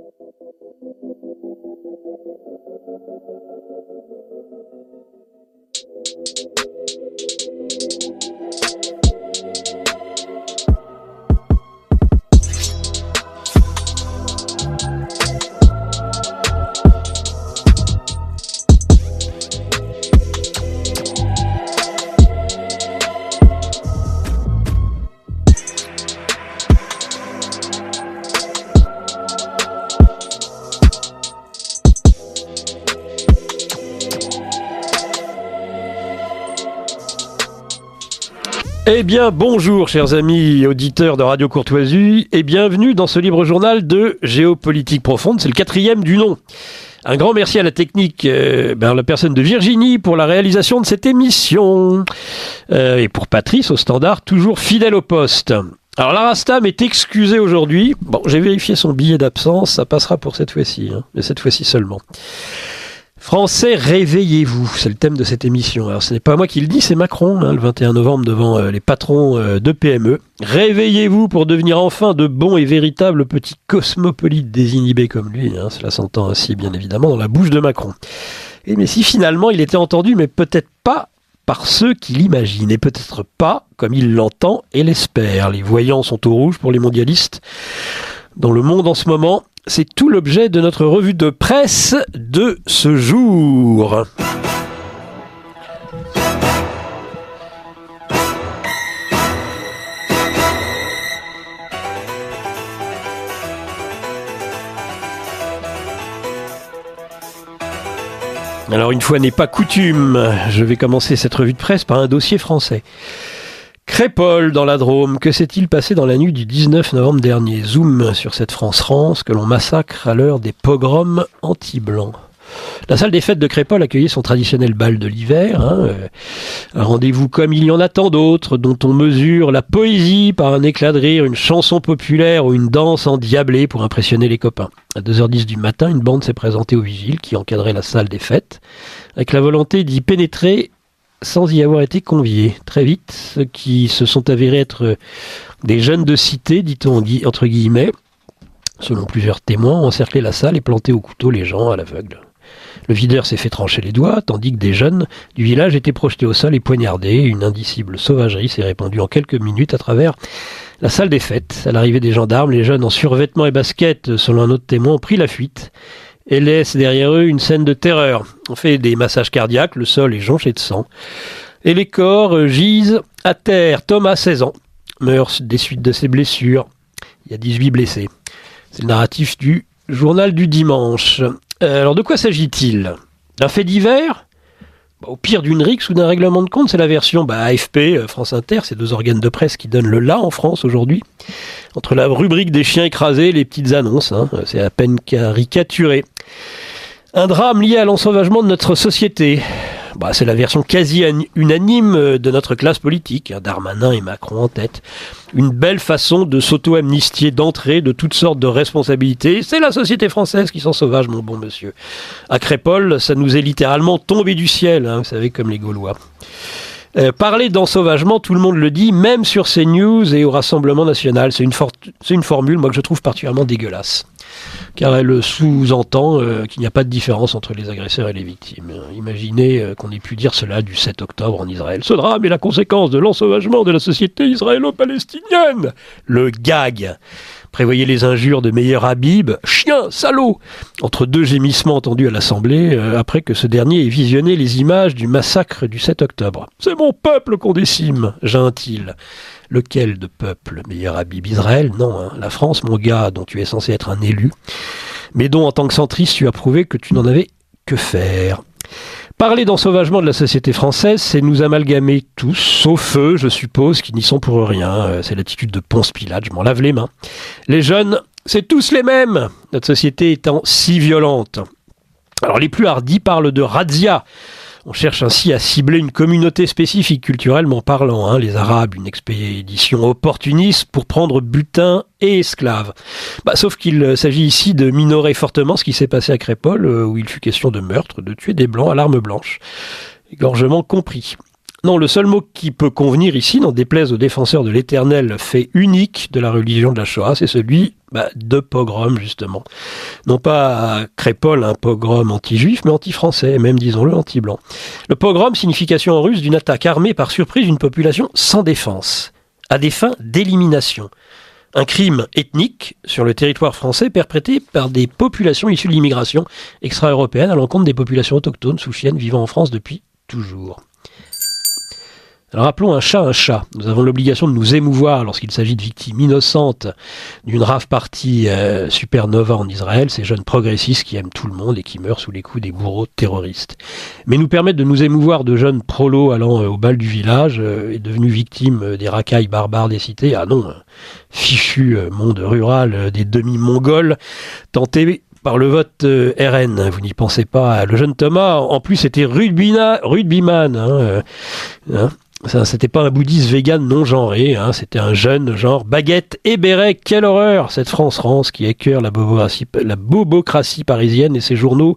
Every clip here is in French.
Thank you. Eh bien, bonjour, chers amis auditeurs de Radio Courtoisie, et bienvenue dans ce libre journal de géopolitique profonde. C'est le quatrième du nom. Un grand merci à la technique, euh, ben, la personne de Virginie pour la réalisation de cette émission. Euh, et pour Patrice au standard, toujours fidèle au poste. Alors l'Arastam est excusé aujourd'hui. Bon, j'ai vérifié son billet d'absence, ça passera pour cette fois-ci, hein, mais cette fois-ci seulement. Français, réveillez-vous, c'est le thème de cette émission. Alors ce n'est pas moi qui le dis, c'est Macron, hein, le 21 novembre devant euh, les patrons euh, de PME. Réveillez-vous pour devenir enfin de bons et véritables petits cosmopolites désinhibés comme lui. Hein, cela s'entend ainsi bien évidemment dans la bouche de Macron. Et mais si finalement il était entendu, mais peut-être pas par ceux qui l'imaginent, et peut-être pas comme il l'entend et l'espère. Les voyants sont au rouge pour les mondialistes. Dans le monde en ce moment, c'est tout l'objet de notre revue de presse de ce jour. Alors une fois n'est pas coutume, je vais commencer cette revue de presse par un dossier français. Crépole dans la Drôme, que s'est-il passé dans la nuit du 19 novembre dernier? Zoom sur cette France-France que l'on massacre à l'heure des pogroms anti-blancs. La salle des fêtes de Crépole accueillait son traditionnel bal de l'hiver, hein, euh, un rendez-vous comme il y en a tant d'autres, dont on mesure la poésie par un éclat de rire, une chanson populaire ou une danse endiablée pour impressionner les copains. À 2h10 du matin, une bande s'est présentée au vigile qui encadrait la salle des fêtes, avec la volonté d'y pénétrer sans y avoir été conviés. Très vite, ceux qui se sont avérés être des jeunes de cité, dit-on entre guillemets, selon plusieurs témoins, ont encerclé la salle et planté au couteau les gens à l'aveugle. Le videur s'est fait trancher les doigts, tandis que des jeunes du village étaient projetés au sol et poignardés. Une indicible sauvagerie s'est répandue en quelques minutes à travers la salle des fêtes. À l'arrivée des gendarmes, les jeunes en survêtement et basket, selon un autre témoin, ont pris la fuite et laisse derrière eux une scène de terreur. On fait des massages cardiaques, le sol est jonché de sang. Et les corps gisent à terre. Thomas, 16 ans, meurt des suites de ses blessures. Il y a 18 blessés. C'est le narratif du journal du dimanche. Euh, alors de quoi s'agit-il? D'un fait divers? Au pire d'une rixe ou d'un règlement de compte, c'est la version bah, AFP, euh, France Inter, ces deux organes de presse qui donnent le là en France aujourd'hui. Entre la rubrique des chiens écrasés et les petites annonces, hein, c'est à peine caricaturé. Un drame lié à l'ensauvagement de notre société. Bah, c'est la version quasi unanime euh, de notre classe politique, hein, Darmanin et Macron en tête. Une belle façon de s'auto-amnistier d'entrée de toutes sortes de responsabilités. C'est la société française qui s'en sauvage, mon bon monsieur. À Crépole, ça nous est littéralement tombé du ciel, hein, vous savez, comme les Gaulois. Euh, parler d'ensauvagement, tout le monde le dit, même sur CNews et au Rassemblement national. C'est une, une formule, moi, que je trouve particulièrement dégueulasse car elle sous-entend euh, qu'il n'y a pas de différence entre les agresseurs et les victimes. Imaginez euh, qu'on ait pu dire cela du 7 octobre en Israël. Ce drame est la conséquence de l'ensauvagement de la société israélo-palestinienne. Le gag. Prévoyez les injures de Meyer Habib, chien, salaud, entre deux gémissements entendus à l'Assemblée, euh, après que ce dernier ait visionné les images du massacre du 7 octobre. C'est mon peuple qu'on décime, geint-il. Lequel de peuple Meilleur Habib Israël? Non, hein. la France, mon gars, dont tu es censé être un élu, mais dont en tant que centriste tu as prouvé que tu n'en avais que faire. Parler d'ensauvagement de la société française, c'est nous amalgamer tous, sauf eux, je suppose, qui n'y sont pour rien. Euh, c'est l'attitude de Ponce Pilate, je m'en lave les mains. Les jeunes, c'est tous les mêmes, notre société étant si violente. Alors les plus hardis parlent de razzia, on cherche ainsi à cibler une communauté spécifique culturellement parlant, hein, les Arabes, une expédition opportuniste pour prendre butin et esclaves. Bah, sauf qu'il s'agit ici de minorer fortement ce qui s'est passé à Crépole, euh, où il fut question de meurtre, de tuer des blancs à l'arme blanche. Égorgement compris. Non, le seul mot qui peut convenir ici, n'en déplaise aux défenseurs de l'éternel fait unique de la religion de la Shoah, c'est celui bah, de pogrom justement. Non pas à Crépole un pogrom anti-juif, mais anti-français, même disons-le anti-blanc. Le pogrom, signification en russe d'une attaque armée par surprise d'une population sans défense, à des fins d'élimination. Un crime ethnique sur le territoire français perpétré par des populations issues de l'immigration extra-européenne à l'encontre des populations autochtones souchiennes vivant en France depuis toujours. Alors rappelons un chat un chat. Nous avons l'obligation de nous émouvoir lorsqu'il s'agit de victimes innocentes d'une rave partie euh, supernova en Israël, ces jeunes progressistes qui aiment tout le monde et qui meurent sous les coups des bourreaux terroristes. Mais nous permettre de nous émouvoir de jeunes prolos allant euh, au bal du village euh, et devenus victimes des racailles barbares des cités, ah non, fichu monde rural des demi-mongols, tentés par le vote RN. Vous n'y pensez pas. Le jeune Thomas, en plus, était rugbyman. Hein, hein, c'était pas un bouddhiste vegan non genré, hein, c'était un jeune genre baguette et béret. Quelle horreur cette France-France qui écœure la bobocratie, la bobocratie parisienne et ses journaux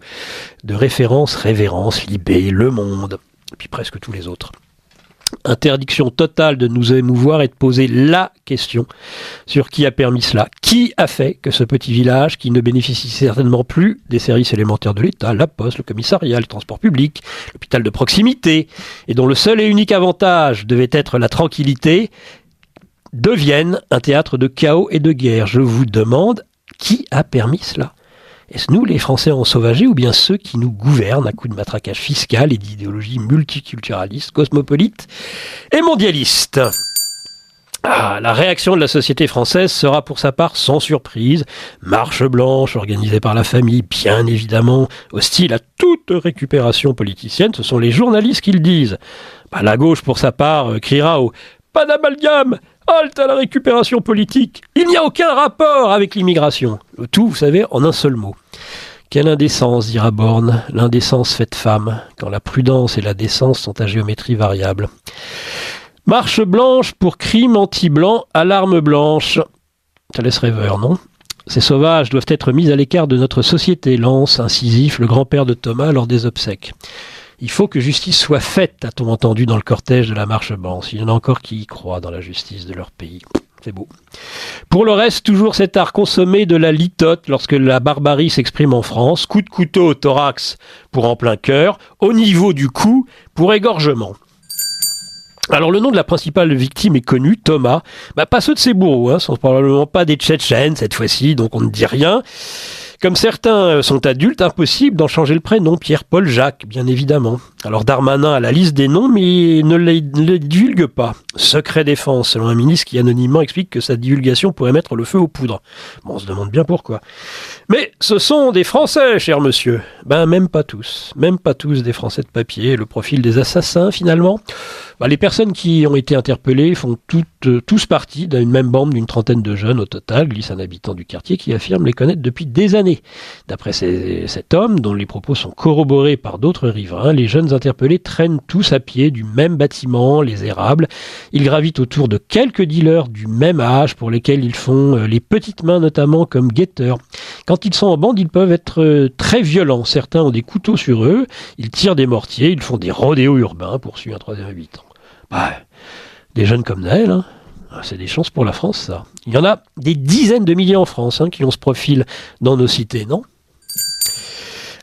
de référence, révérence, Libé, Le Monde, et puis presque tous les autres interdiction totale de nous émouvoir et de poser la question sur qui a permis cela. Qui a fait que ce petit village, qui ne bénéficie certainement plus des services élémentaires de l'État, la poste, le commissariat, le transport public, l'hôpital de proximité, et dont le seul et unique avantage devait être la tranquillité, devienne un théâtre de chaos et de guerre Je vous demande, qui a permis cela est-ce nous, les Français ensauvagés, ou bien ceux qui nous gouvernent à coup de matraquage fiscal et d'idéologie multiculturaliste, cosmopolite et mondialiste? Ah, la réaction de la société française sera pour sa part sans surprise. Marche blanche organisée par la famille, bien évidemment, hostile à toute récupération politicienne. Ce sont les journalistes qui le disent. Bah, la gauche, pour sa part, euh, criera au pas d'amalgame, Halte à la récupération politique. Il n'y a aucun rapport avec l'immigration. Tout, vous savez, en un seul mot. Quelle indécence, dira Borne, l'indécence faite femme, quand la prudence et la décence sont à géométrie variable. Marche blanche pour crime anti-blanc, alarme blanche. Ça laisse rêveur, non? Ces sauvages doivent être mis à l'écart de notre société, lance incisif le grand-père de Thomas lors des obsèques. Il faut que justice soit faite, a-t-on entendu dans le cortège de la marche blanche. Il y en a encore qui y croient dans la justice de leur pays. C'est beau. Pour le reste, toujours cet art consommé de la litote lorsque la barbarie s'exprime en France. Coup de couteau au thorax pour en plein cœur, au niveau du cou pour égorgement. Alors le nom de la principale victime est connu, Thomas. Bah, pas ceux de ses bourreaux, hein, sont probablement pas des Tchétchènes cette fois-ci, donc on ne dit rien. Comme certains sont adultes, impossible d'en changer le prénom, Pierre-Paul Jacques, bien évidemment. Alors Darmanin a la liste des noms, mais ne les, divulgue pas. Secret défense, selon un ministre qui anonymement explique que sa divulgation pourrait mettre le feu aux poudres. Bon, on se demande bien pourquoi. Mais ce sont des Français, cher monsieur. Ben, même pas tous. Même pas tous des Français de papier. Le profil des assassins, finalement. Ben, les personnes qui ont été interpellées font toutes, euh, tous partie d'une même bande d'une trentaine de jeunes au total, glisse un habitant du quartier qui affirme les connaître depuis des années. D'après cet homme, dont les propos sont corroborés par d'autres riverains, les jeunes interpellés traînent tous à pied du même bâtiment, les érables. Ils gravitent autour de quelques dealers du même âge pour lesquels ils font euh, les petites mains notamment comme guetteurs. Quand ils sont en bande, ils peuvent être euh, très violents. Certains ont des couteaux sur eux, ils tirent des mortiers, ils font des rodéos urbains, poursuit un troisième habitant. Bah, des jeunes comme Naël, hein. Ah, c'est des chances pour la France, ça. Il y en a des dizaines de milliers en France hein, qui ont ce profil dans nos cités, non?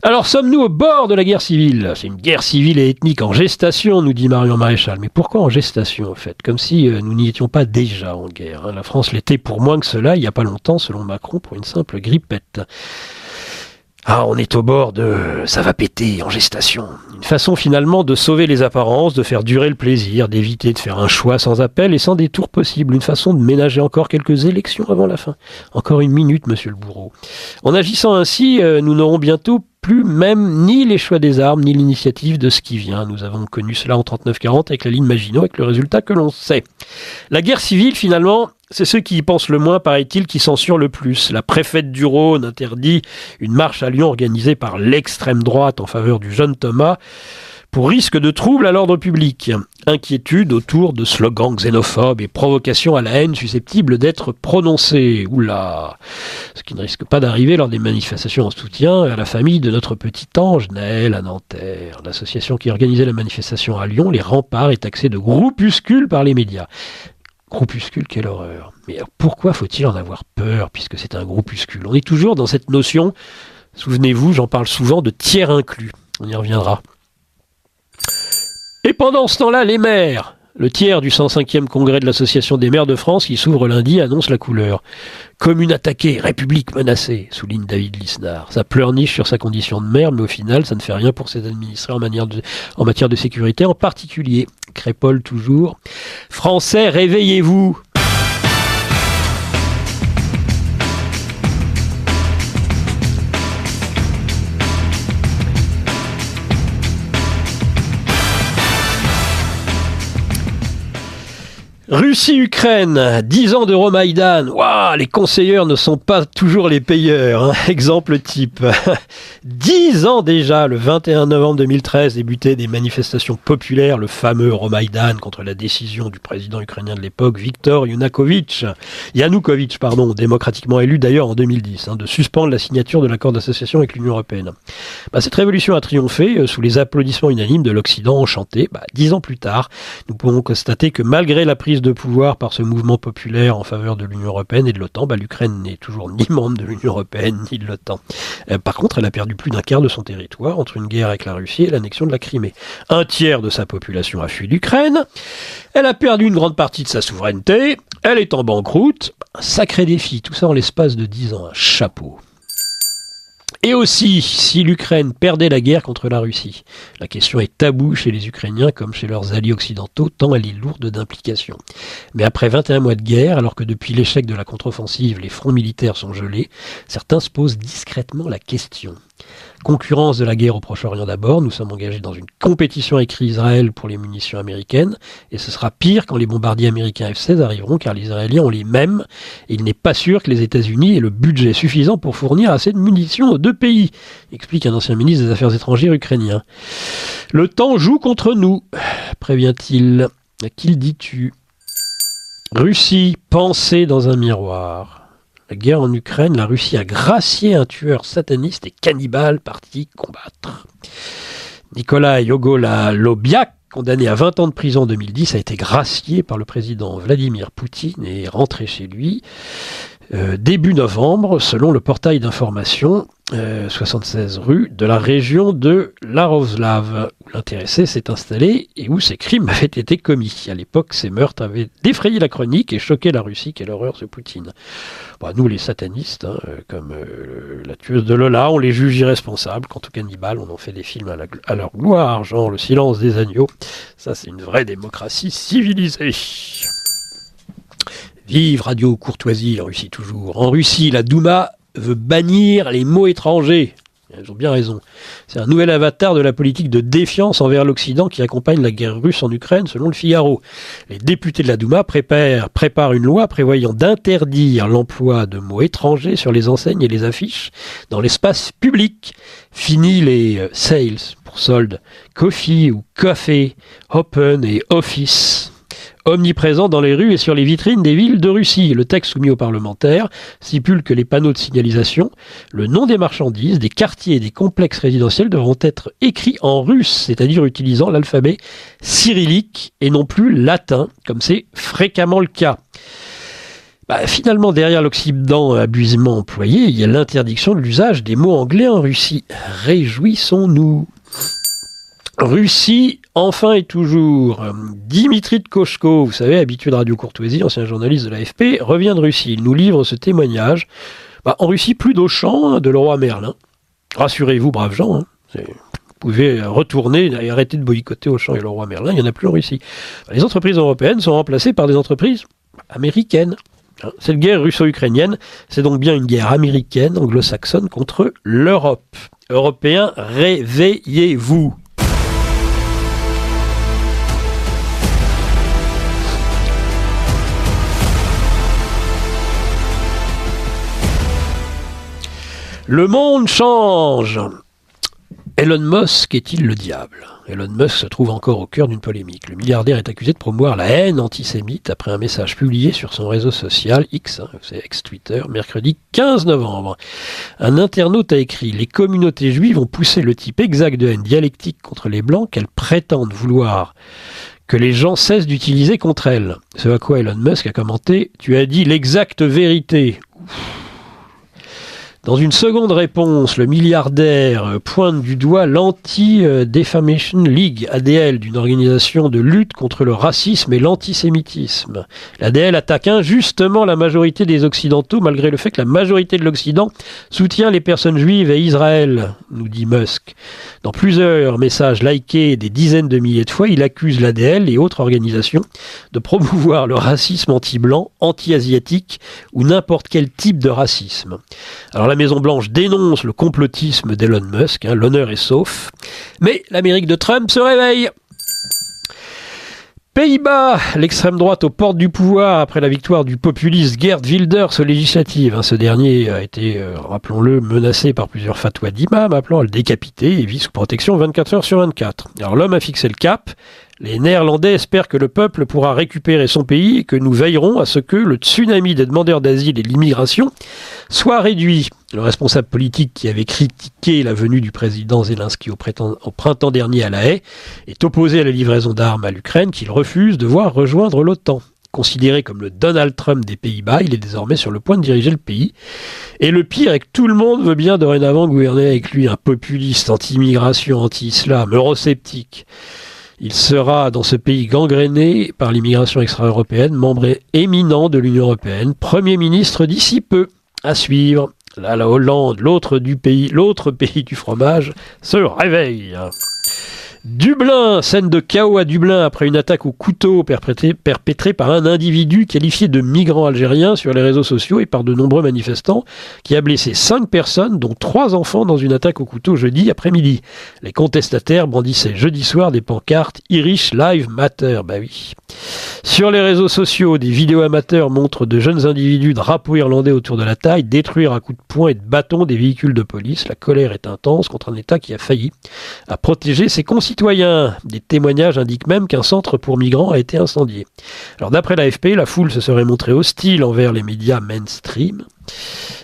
Alors sommes-nous au bord de la guerre civile? C'est une guerre civile et ethnique en gestation, nous dit Marion Maréchal. Mais pourquoi en gestation, en fait? Comme si euh, nous n'y étions pas déjà en guerre. Hein. La France l'était pour moins que cela, il n'y a pas longtemps, selon Macron, pour une simple grippette. Ah, on est au bord de ça va péter en gestation. Une façon finalement de sauver les apparences, de faire durer le plaisir, d'éviter de faire un choix sans appel et sans détour possible. Une façon de ménager encore quelques élections avant la fin. Encore une minute, monsieur le bourreau. En agissant ainsi, euh, nous n'aurons bientôt plus même ni les choix des armes, ni l'initiative de ce qui vient. Nous avons connu cela en 39-40 avec la ligne Maginot, avec le résultat que l'on sait. La guerre civile, finalement, c'est ceux qui y pensent le moins, paraît-il, qui censurent le plus. La préfète du Rhône interdit une marche à Lyon organisée par l'extrême droite en faveur du jeune Thomas pour risque de trouble à l'ordre public. Inquiétude autour de slogans xénophobes et provocations à la haine susceptibles d'être prononcées. Oula Ce qui ne risque pas d'arriver lors des manifestations en soutien à la famille de notre petit ange Naël à Nanterre. L'association qui organisait la manifestation à Lyon, les remparts, est taxée de groupuscule par les médias. Groupuscule, quelle horreur. Mais pourquoi faut-il en avoir peur, puisque c'est un groupuscule? On est toujours dans cette notion, souvenez-vous, j'en parle souvent, de tiers inclus. On y reviendra. Et pendant ce temps-là, les maires, le tiers du 105e congrès de l'Association des maires de France, qui s'ouvre lundi, annonce la couleur. Commune attaquée, République menacée, souligne David Lisnard. Ça pleurniche sur sa condition de maire, mais au final, ça ne fait rien pour ses administrés en, en matière de sécurité, en particulier. Crépole toujours. Français, réveillez-vous Russie-Ukraine, 10 ans d'Euromaïdan. Waouh, les conseilleurs ne sont pas toujours les payeurs. Hein. Exemple type. 10 ans déjà, le 21 novembre 2013, débutaient des manifestations populaires, le fameux Euromaïdan contre la décision du président ukrainien de l'époque, Viktor Yanukovych, Yanukovych, pardon, démocratiquement élu d'ailleurs en 2010, hein, de suspendre la signature de l'accord d'association avec l'Union européenne. Bah, cette révolution a triomphé euh, sous les applaudissements unanimes de l'Occident enchanté. Bah, dix ans plus tard, nous pouvons constater que malgré la prise de pouvoir par ce mouvement populaire en faveur de l'Union européenne et de l'OTAN, bah, l'Ukraine n'est toujours ni membre de l'Union européenne ni de l'OTAN. Euh, par contre, elle a perdu plus d'un quart de son territoire entre une guerre avec la Russie et l'annexion de la Crimée. Un tiers de sa population a fui l'Ukraine. Elle a perdu une grande partie de sa souveraineté. Elle est en banqueroute. Sacré défi, tout ça en l'espace de dix ans. Chapeau. Et aussi, si l'Ukraine perdait la guerre contre la Russie, la question est taboue chez les Ukrainiens comme chez leurs alliés occidentaux, tant elle est lourde d'implications. Mais après 21 mois de guerre, alors que depuis l'échec de la contre-offensive, les fronts militaires sont gelés, certains se posent discrètement la question. Concurrence de la guerre au Proche-Orient d'abord, nous sommes engagés dans une compétition avec Israël pour les munitions américaines, et ce sera pire quand les bombardiers américains F-16 arriveront, car les Israéliens ont les mêmes, et il n'est pas sûr que les États-Unis aient le budget suffisant pour fournir assez de munitions aux deux pays, explique un ancien ministre des Affaires étrangères ukrainien. Le temps joue contre nous, prévient-il. À qui le dis-tu? Russie, pensée dans un miroir la guerre en Ukraine, la Russie a gracié un tueur sataniste et cannibale parti combattre. Nicolas Yogola Lobiak, condamné à 20 ans de prison en 2010, a été gracié par le président Vladimir Poutine et est rentré chez lui euh, début novembre, selon le portail d'information 76 euh, rue de la région de Laroslav, où l'intéressé s'est installé et où ces crimes avaient été commis. À l'époque, ces meurtres avaient défrayé la chronique et choqué la Russie. Quelle horreur ce Poutine. Bah, nous, les satanistes, hein, euh, comme la tueuse de Lola, on les juge irresponsables. Quant aux cannibales, on en fait des films à, à leur gloire, genre Le silence des agneaux. Ça, c'est une vraie démocratie civilisée. Vive Radio Courtoisie en Russie toujours. En Russie, la Douma veut bannir les mots étrangers. Ils ont bien raison. C'est un nouvel avatar de la politique de défiance envers l'Occident qui accompagne la guerre russe en Ukraine, selon le Figaro. Les députés de la Douma préparent, une loi prévoyant d'interdire l'emploi de mots étrangers sur les enseignes et les affiches dans l'espace public. Fini les euh, sales pour solde, coffee ou café, open et office omniprésent dans les rues et sur les vitrines des villes de Russie. Le texte soumis aux parlementaires stipule que les panneaux de signalisation, le nom des marchandises, des quartiers et des complexes résidentiels devront être écrits en russe, c'est-à-dire utilisant l'alphabet cyrillique et non plus latin, comme c'est fréquemment le cas. Bah, finalement, derrière l'Occident abusivement employé, il y a l'interdiction de l'usage des mots anglais en Russie. Réjouissons-nous. Russie, enfin et toujours. Dimitri de vous savez, habitué de Radio Courtoisie, ancien journaliste de l'AFP, revient de Russie. Il nous livre ce témoignage. Bah, en Russie, plus d'Auchan, hein, de Leroy Merlin. Rassurez-vous, braves gens. Hein. vous pouvez retourner et arrêter de boycotter Auchan et Leroy Merlin. Il n'y en a plus en Russie. Les entreprises européennes sont remplacées par des entreprises américaines. Hein. Cette guerre russo-ukrainienne, c'est donc bien une guerre américaine, anglo-saxonne, contre l'Europe. Européens, réveillez-vous. Le monde change. Elon Musk est-il le diable? Elon Musk se trouve encore au cœur d'une polémique. Le milliardaire est accusé de promouvoir la haine antisémite après un message publié sur son réseau social X, hein, c'est ex-Twitter, mercredi 15 novembre. Un internaute a écrit Les communautés juives ont poussé le type exact de haine dialectique contre les blancs qu'elles prétendent vouloir que les gens cessent d'utiliser contre elle. Ce à quoi Elon Musk a commenté Tu as dit l'exacte vérité. Dans une seconde réponse, le milliardaire pointe du doigt l'Anti-Defamation League, ADL, d'une organisation de lutte contre le racisme et l'antisémitisme. L'ADL attaque injustement la majorité des Occidentaux, malgré le fait que la majorité de l'Occident soutient les personnes juives et Israël, nous dit Musk. Dans plusieurs messages likés des dizaines de milliers de fois, il accuse l'ADL et autres organisations de promouvoir le racisme anti-blanc, anti-asiatique ou n'importe quel type de racisme. La Maison-Blanche dénonce le complotisme d'Elon Musk, hein, l'honneur est sauf, mais l'Amérique de Trump se réveille. Pays-Bas, l'extrême droite aux portes du pouvoir après la victoire du populiste Gerd Wilders aux législatives. Hein, ce dernier a été, euh, rappelons-le, menacé par plusieurs fatwas d'imams appelant à le décapiter et vit sous protection 24 heures sur 24. Alors l'homme a fixé le cap. Les Néerlandais espèrent que le peuple pourra récupérer son pays et que nous veillerons à ce que le tsunami des demandeurs d'asile et l'immigration soit réduit. Le responsable politique qui avait critiqué la venue du président Zelensky au, printemps dernier à La Haye est opposé à la livraison d'armes à l'Ukraine qu'il refuse de voir rejoindre l'OTAN. Considéré comme le Donald Trump des Pays-Bas, il est désormais sur le point de diriger le pays. Et le pire est que tout le monde veut bien dorénavant gouverner avec lui, un populiste anti-immigration, anti-islam, eurosceptique. Il sera dans ce pays gangréné par l'immigration extra-européenne, membre éminent de l'Union européenne, Premier ministre d'ici peu. À suivre. La Hollande, l'autre du pays, l'autre pays du fromage, se réveille. Dublin, scène de chaos à Dublin après une attaque au couteau perpétrée, par un individu qualifié de migrant algérien sur les réseaux sociaux et par de nombreux manifestants qui a blessé cinq personnes, dont trois enfants, dans une attaque au couteau jeudi après-midi. Les contestataires brandissaient jeudi soir des pancartes Irish Live Matter. Bah oui. Sur les réseaux sociaux, des vidéos amateurs montrent de jeunes individus drapeaux irlandais autour de la taille détruire à coups de poing et de bâton des véhicules de police. La colère est intense contre un État qui a failli à protéger ses concitoyens. Des témoignages indiquent même qu'un centre pour migrants a été incendié. Alors d'après l'AFP, la foule se serait montrée hostile envers les médias mainstream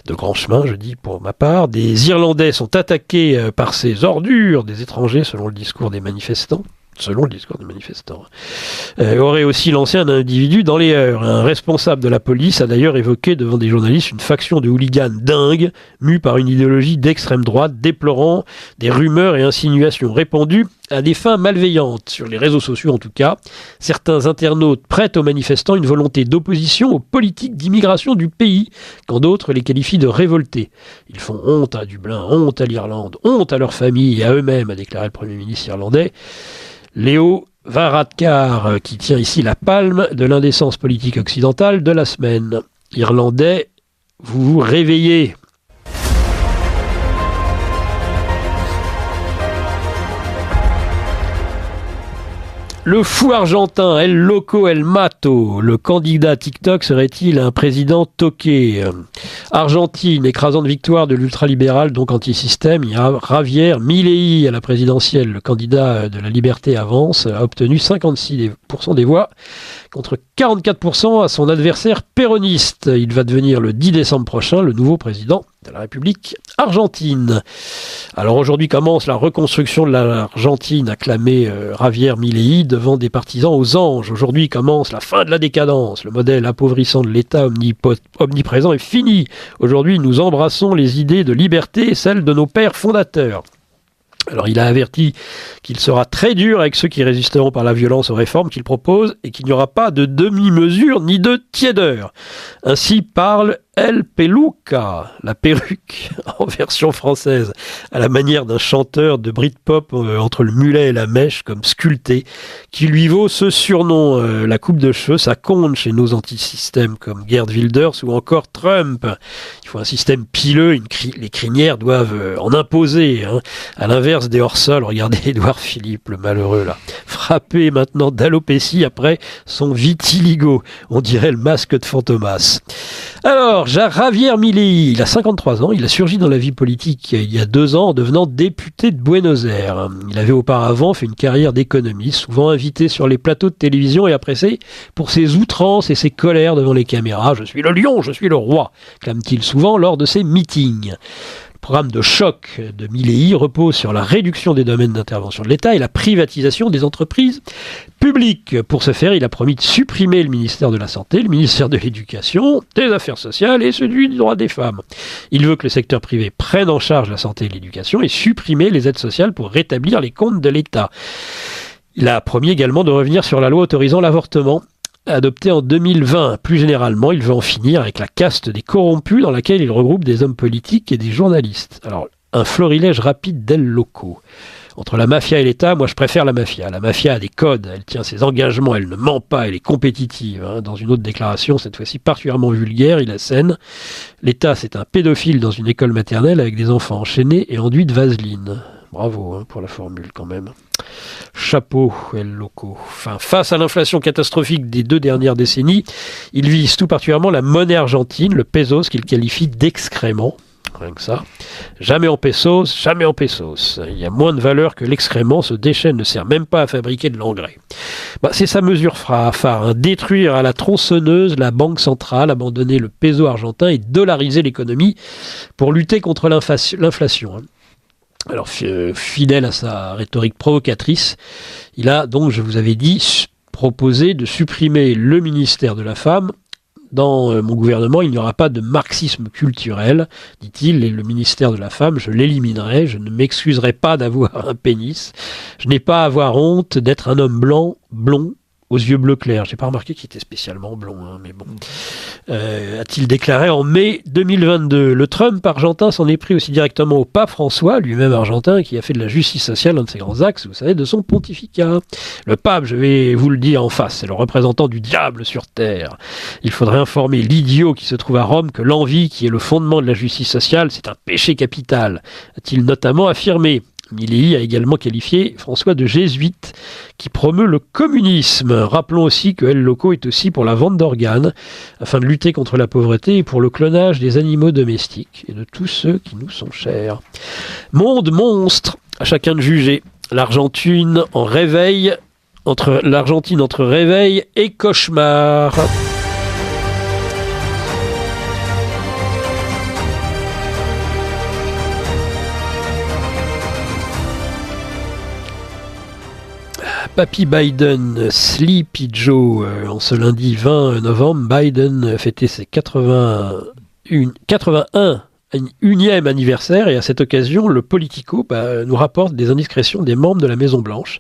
de grand chemin, je dis pour ma part. Des Irlandais sont attaqués euh, par ces ordures des étrangers, selon le discours des manifestants selon le discours des manifestants, euh, aurait aussi lancé un individu dans les heures. Un responsable de la police a d'ailleurs évoqué devant des journalistes une faction de hooligans dingues, mue par une idéologie d'extrême droite, déplorant des rumeurs et insinuations répandues à des fins malveillantes, sur les réseaux sociaux en tout cas. Certains internautes prêtent aux manifestants une volonté d'opposition aux politiques d'immigration du pays, quand d'autres les qualifient de révoltés. Ils font honte à Dublin, honte à l'Irlande, honte à leur famille et à eux-mêmes, a déclaré le Premier ministre irlandais. Léo Varadkar, euh, qui tient ici la palme de l'indécence politique occidentale de la semaine. Irlandais, vous vous réveillez. Le fou argentin El Loco El Mato, le candidat TikTok serait-il un président toqué? Argentine, écrasante victoire de l'ultralibéral, donc anti-système. Il y a Javier Milei à la présidentielle, le candidat de la liberté avance, a obtenu 56% des voix contre 44% à son adversaire péroniste. Il va devenir le 10 décembre prochain le nouveau président de la République argentine. Alors aujourd'hui commence la reconstruction de l'Argentine, acclamé euh, Javier Milei devant des partisans aux anges. Aujourd'hui commence la fin de la décadence. Le modèle appauvrissant de l'État omniprésent est fini. Aujourd'hui nous embrassons les idées de liberté, celles de nos pères fondateurs. Alors il a averti qu'il sera très dur avec ceux qui résisteront par la violence aux réformes qu'il propose et qu'il n'y aura pas de demi-mesure ni de tiédeur. Ainsi parle El Peluca, la perruque en version française, à la manière d'un chanteur de Britpop euh, entre le mulet et la mèche comme sculpté, qui lui vaut ce surnom, euh, la coupe de cheveux, ça compte chez nos antisystèmes comme Gerd Wilders ou encore Trump. Il faut un système pileux, les crinières doivent euh, en imposer. Hein. À l'inverse des hors-sols, regardez Édouard Philippe, le malheureux là, frappé maintenant d'alopécie après son vitiligo. On dirait le masque de Fantomas. Alors, Javier Milei, il a 53 ans, il a surgi dans la vie politique il y a deux ans en devenant député de Buenos Aires. Il avait auparavant fait une carrière d'économiste, souvent invité sur les plateaux de télévision et apprécié pour ses outrances et ses colères devant les caméras. Je suis le lion, je suis le roi, clame-t-il souvent lors de ses meetings. Le programme de choc de Milley repose sur la réduction des domaines d'intervention de l'État et la privatisation des entreprises publiques. Pour ce faire, il a promis de supprimer le ministère de la Santé, le ministère de l'Éducation, des Affaires sociales et celui du droit des femmes. Il veut que le secteur privé prenne en charge la santé et l'éducation et supprimer les aides sociales pour rétablir les comptes de l'État. Il a promis également de revenir sur la loi autorisant l'avortement adoptée en 2020. Plus généralement, il veut en finir avec la caste des corrompus dans laquelle il regroupe des hommes politiques et des journalistes. Alors, un florilège rapide d'ailes locaux. Entre la mafia et l'État, moi je préfère la mafia. La mafia a des codes, elle tient ses engagements, elle ne ment pas, elle est compétitive. Hein. Dans une autre déclaration, cette fois-ci particulièrement vulgaire, il assène L'État, c'est un pédophile dans une école maternelle avec des enfants enchaînés et enduits de vaseline. Bravo hein, pour la formule quand même. Chapeau, El Loco. Face à l'inflation catastrophique des deux dernières décennies, il vise tout particulièrement la monnaie argentine, le pesos, qu'il qualifie d'excrément. Rien que ça. Jamais en pesos, jamais en pesos. Il y a moins de valeur que l'excrément. Ce déchet ne sert même pas à fabriquer de l'engrais. Bah, c'est sa mesure phare. Hein. Détruire à la tronçonneuse la banque centrale, abandonner le peso argentin et dollariser l'économie pour lutter contre l'inflation. Hein. Alors, euh, fidèle à sa rhétorique provocatrice, il a donc, je vous avais dit, proposé de supprimer le ministère de la Femme. Dans euh, mon gouvernement, il n'y aura pas de marxisme culturel, dit-il, et le ministère de la Femme, je l'éliminerai, je ne m'excuserai pas d'avoir un pénis, je n'ai pas à avoir honte d'être un homme blanc, blond, aux yeux bleu clair. J'ai pas remarqué qu'il était spécialement blond, hein, mais bon. Euh, a-t-il déclaré en mai 2022. Le Trump argentin s'en est pris aussi directement au pape François, lui-même argentin, qui a fait de la justice sociale un de ses grands axes, vous savez, de son pontificat. Le pape, je vais vous le dire en face, c'est le représentant du diable sur terre. Il faudrait informer l'idiot qui se trouve à Rome que l'envie, qui est le fondement de la justice sociale, c'est un péché capital, a-t-il notamment affirmé. Milley a également qualifié François de jésuite qui promeut le communisme. Rappelons aussi que El Loco est aussi pour la vente d'organes afin de lutter contre la pauvreté et pour le clonage des animaux domestiques et de tous ceux qui nous sont chers. Monde monstre, à chacun de juger. L'Argentine en réveil entre l'Argentine entre réveil et cauchemar. Papy Biden, Sleepy Joe, euh, en ce lundi 20 novembre, Biden fêtait ses 81, 81 unième anniversaire et à cette occasion, le Politico bah, nous rapporte des indiscrétions des membres de la Maison Blanche.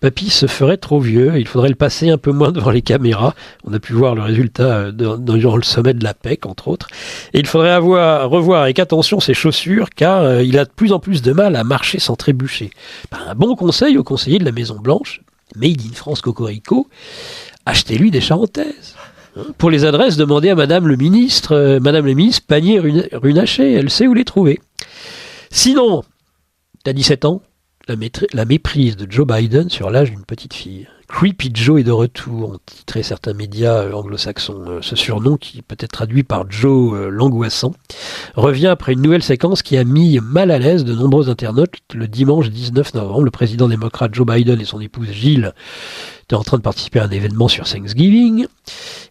Papy se ferait trop vieux, il faudrait le passer un peu moins devant les caméras. On a pu voir le résultat euh, durant le sommet de la PEC, entre autres. Et il faudrait avoir, revoir avec attention ses chaussures car euh, il a de plus en plus de mal à marcher sans trébucher. Bah, un bon conseil aux conseillers de la Maison Blanche, Made in France Cocorico, achetez-lui des charentaises. Pour les adresses, demandez à Madame le ministre, euh, Madame le ministre, panier runaché, elle sait où les trouver. Sinon, t'as 17 ans, la, méprise de Joe Biden sur l'âge d'une petite fille. Creepy Joe est de retour, ont titré certains médias euh, anglo-saxons. Euh, ce surnom, qui peut être traduit par Joe euh, l'angoissant, revient après une nouvelle séquence qui a mis mal à l'aise de nombreux internautes. Le dimanche 19 novembre, le président démocrate Joe Biden et son épouse Jill étaient en train de participer à un événement sur Thanksgiving.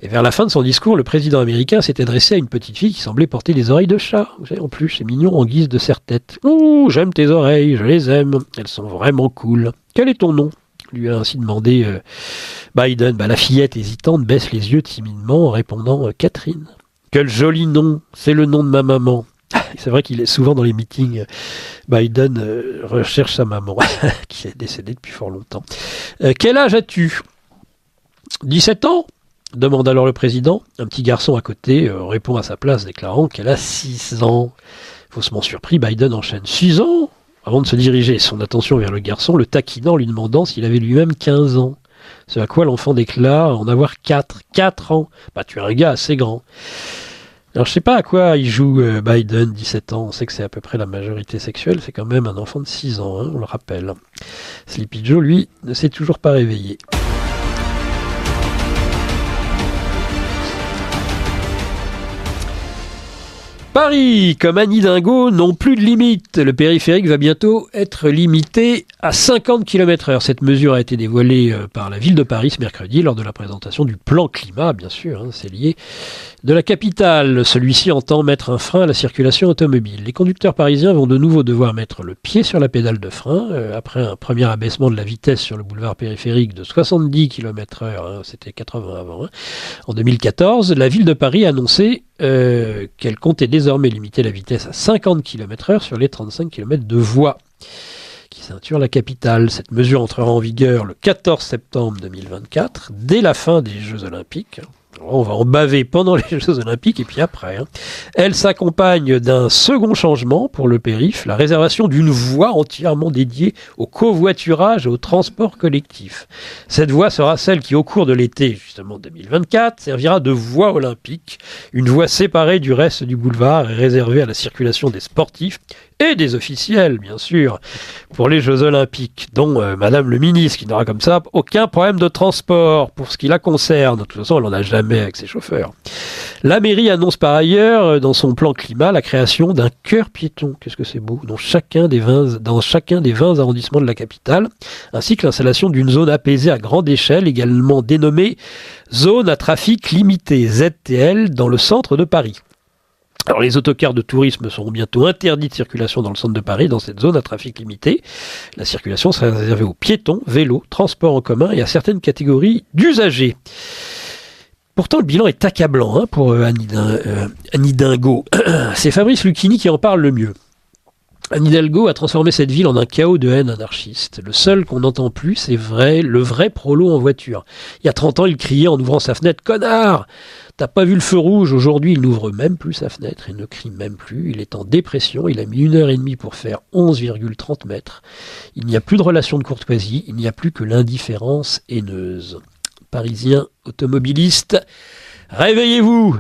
Et vers la fin de son discours, le président américain s'est adressé à une petite fille qui semblait porter des oreilles de chat. Vous savez, en plus, c'est mignon en guise de serre-tête. Ouh, j'aime tes oreilles, je les aime. Elles sont vraiment cool. Quel est ton nom? Lui a ainsi demandé euh, Biden. Bah, la fillette hésitante baisse les yeux timidement en répondant euh, Catherine. Quel joli nom, c'est le nom de ma maman. C'est vrai qu'il est souvent dans les meetings. Euh, Biden recherche sa maman, qui est décédée depuis fort longtemps. quel âge as-tu? 17 ans? demande alors le président. Un petit garçon à côté répond à sa place, déclarant qu'elle a 6 ans. Faussement surpris, Biden enchaîne 6 ans? Avant de se diriger son attention vers le garçon, le taquinant, lui demandant s'il avait lui-même 15 ans. Ce à quoi l'enfant déclare en avoir 4. 4 ans Bah tu es un gars assez grand. Alors je sais pas à quoi il joue euh, Biden, 17 ans, on sait que c'est à peu près la majorité sexuelle, c'est quand même un enfant de 6 ans, hein, on le rappelle. Sleepy Joe, lui, ne s'est toujours pas réveillé. Paris, comme Annie Dingo, n'ont plus de limite. Le périphérique va bientôt être limité à 50 km heure. Cette mesure a été dévoilée euh, par la ville de Paris ce mercredi lors de la présentation du plan climat, bien sûr, hein, c'est lié, de la capitale. Celui-ci entend mettre un frein à la circulation automobile. Les conducteurs parisiens vont de nouveau devoir mettre le pied sur la pédale de frein. Euh, après un premier abaissement de la vitesse sur le boulevard périphérique de 70 km heure, hein, c'était 80 avant, hein, en 2014, la ville de Paris a annoncé euh, qu'elle comptait désormais limiter la vitesse à 50 km heure sur les 35 km de voie qui ceinture la capitale. Cette mesure entrera en vigueur le 14 septembre 2024, dès la fin des Jeux Olympiques on va en baver pendant les Jeux Olympiques et puis après. Hein. Elle s'accompagne d'un second changement pour le périph, la réservation d'une voie entièrement dédiée au covoiturage et au transport collectif. Cette voie sera celle qui, au cours de l'été justement 2024, servira de voie olympique, une voie séparée du reste du boulevard et réservée à la circulation des sportifs et des officiels, bien sûr, pour les Jeux Olympiques, dont euh, Madame le ministre, qui n'aura comme ça aucun problème de transport pour ce qui la concerne. De toute façon, elle n'en a jamais avec ses chauffeurs. La mairie annonce par ailleurs, euh, dans son plan climat, la création d'un cœur piéton. Qu'est-ce que c'est beau dans chacun, des 20, dans chacun des 20 arrondissements de la capitale, ainsi que l'installation d'une zone apaisée à grande échelle, également dénommée zone à trafic limité, ZTL, dans le centre de Paris. Alors les autocars de tourisme seront bientôt interdits de circulation dans le centre de Paris, dans cette zone à trafic limité. La circulation sera réservée aux piétons, vélos, transports en commun et à certaines catégories d'usagers. Pourtant, le bilan est accablant hein, pour euh, euh, Annie, Dingo. C'est Fabrice Lucchini qui en parle le mieux. Anne Hidalgo a transformé cette ville en un chaos de haine anarchiste. Le seul qu'on n'entend plus, c'est vrai, le vrai prolo en voiture. Il y a 30 ans, il criait en ouvrant sa fenêtre Connard T'as pas vu le feu rouge Aujourd'hui, il n'ouvre même plus sa fenêtre et ne crie même plus. Il est en dépression. Il a mis une heure et demie pour faire 11,30 mètres. Il n'y a plus de relation de courtoisie. Il n'y a plus que l'indifférence haineuse. Parisien automobiliste, réveillez-vous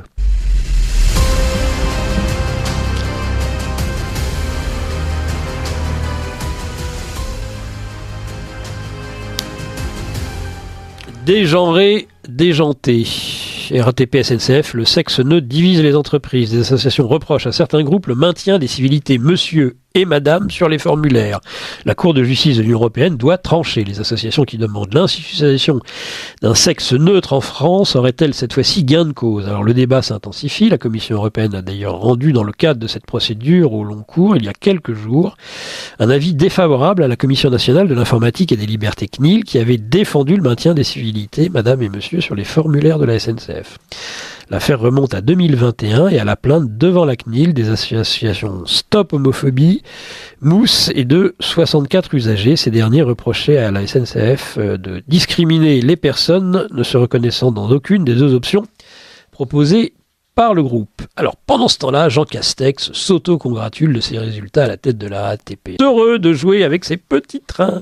Dégenré, déjanté. RATP SNCF, le sexe ne divise les entreprises. Les associations reprochent à certains groupes le maintien des civilités monsieur et madame sur les formulaires. La Cour de justice de l'Union européenne doit trancher. Les associations qui demandent l'institutionnalisation d'un sexe neutre en France auraient-elles cette fois-ci gain de cause? Alors le débat s'intensifie. La Commission européenne a d'ailleurs rendu dans le cadre de cette procédure au long cours, il y a quelques jours, un avis défavorable à la Commission nationale de l'informatique et des libertés CNIL qui avait défendu le maintien des civilités, madame et monsieur, sur les formulaires de la SNCF. L'affaire remonte à 2021 et à la plainte devant la CNIL des associations Stop Homophobie, Mousse et de 64 usagers. Ces derniers reprochaient à la SNCF euh, de discriminer les personnes ne se reconnaissant dans aucune des deux options proposées par le groupe. Alors pendant ce temps-là, Jean Castex s'auto-congratule de ses résultats à la tête de la RATP. Heureux de jouer avec ses petits trains.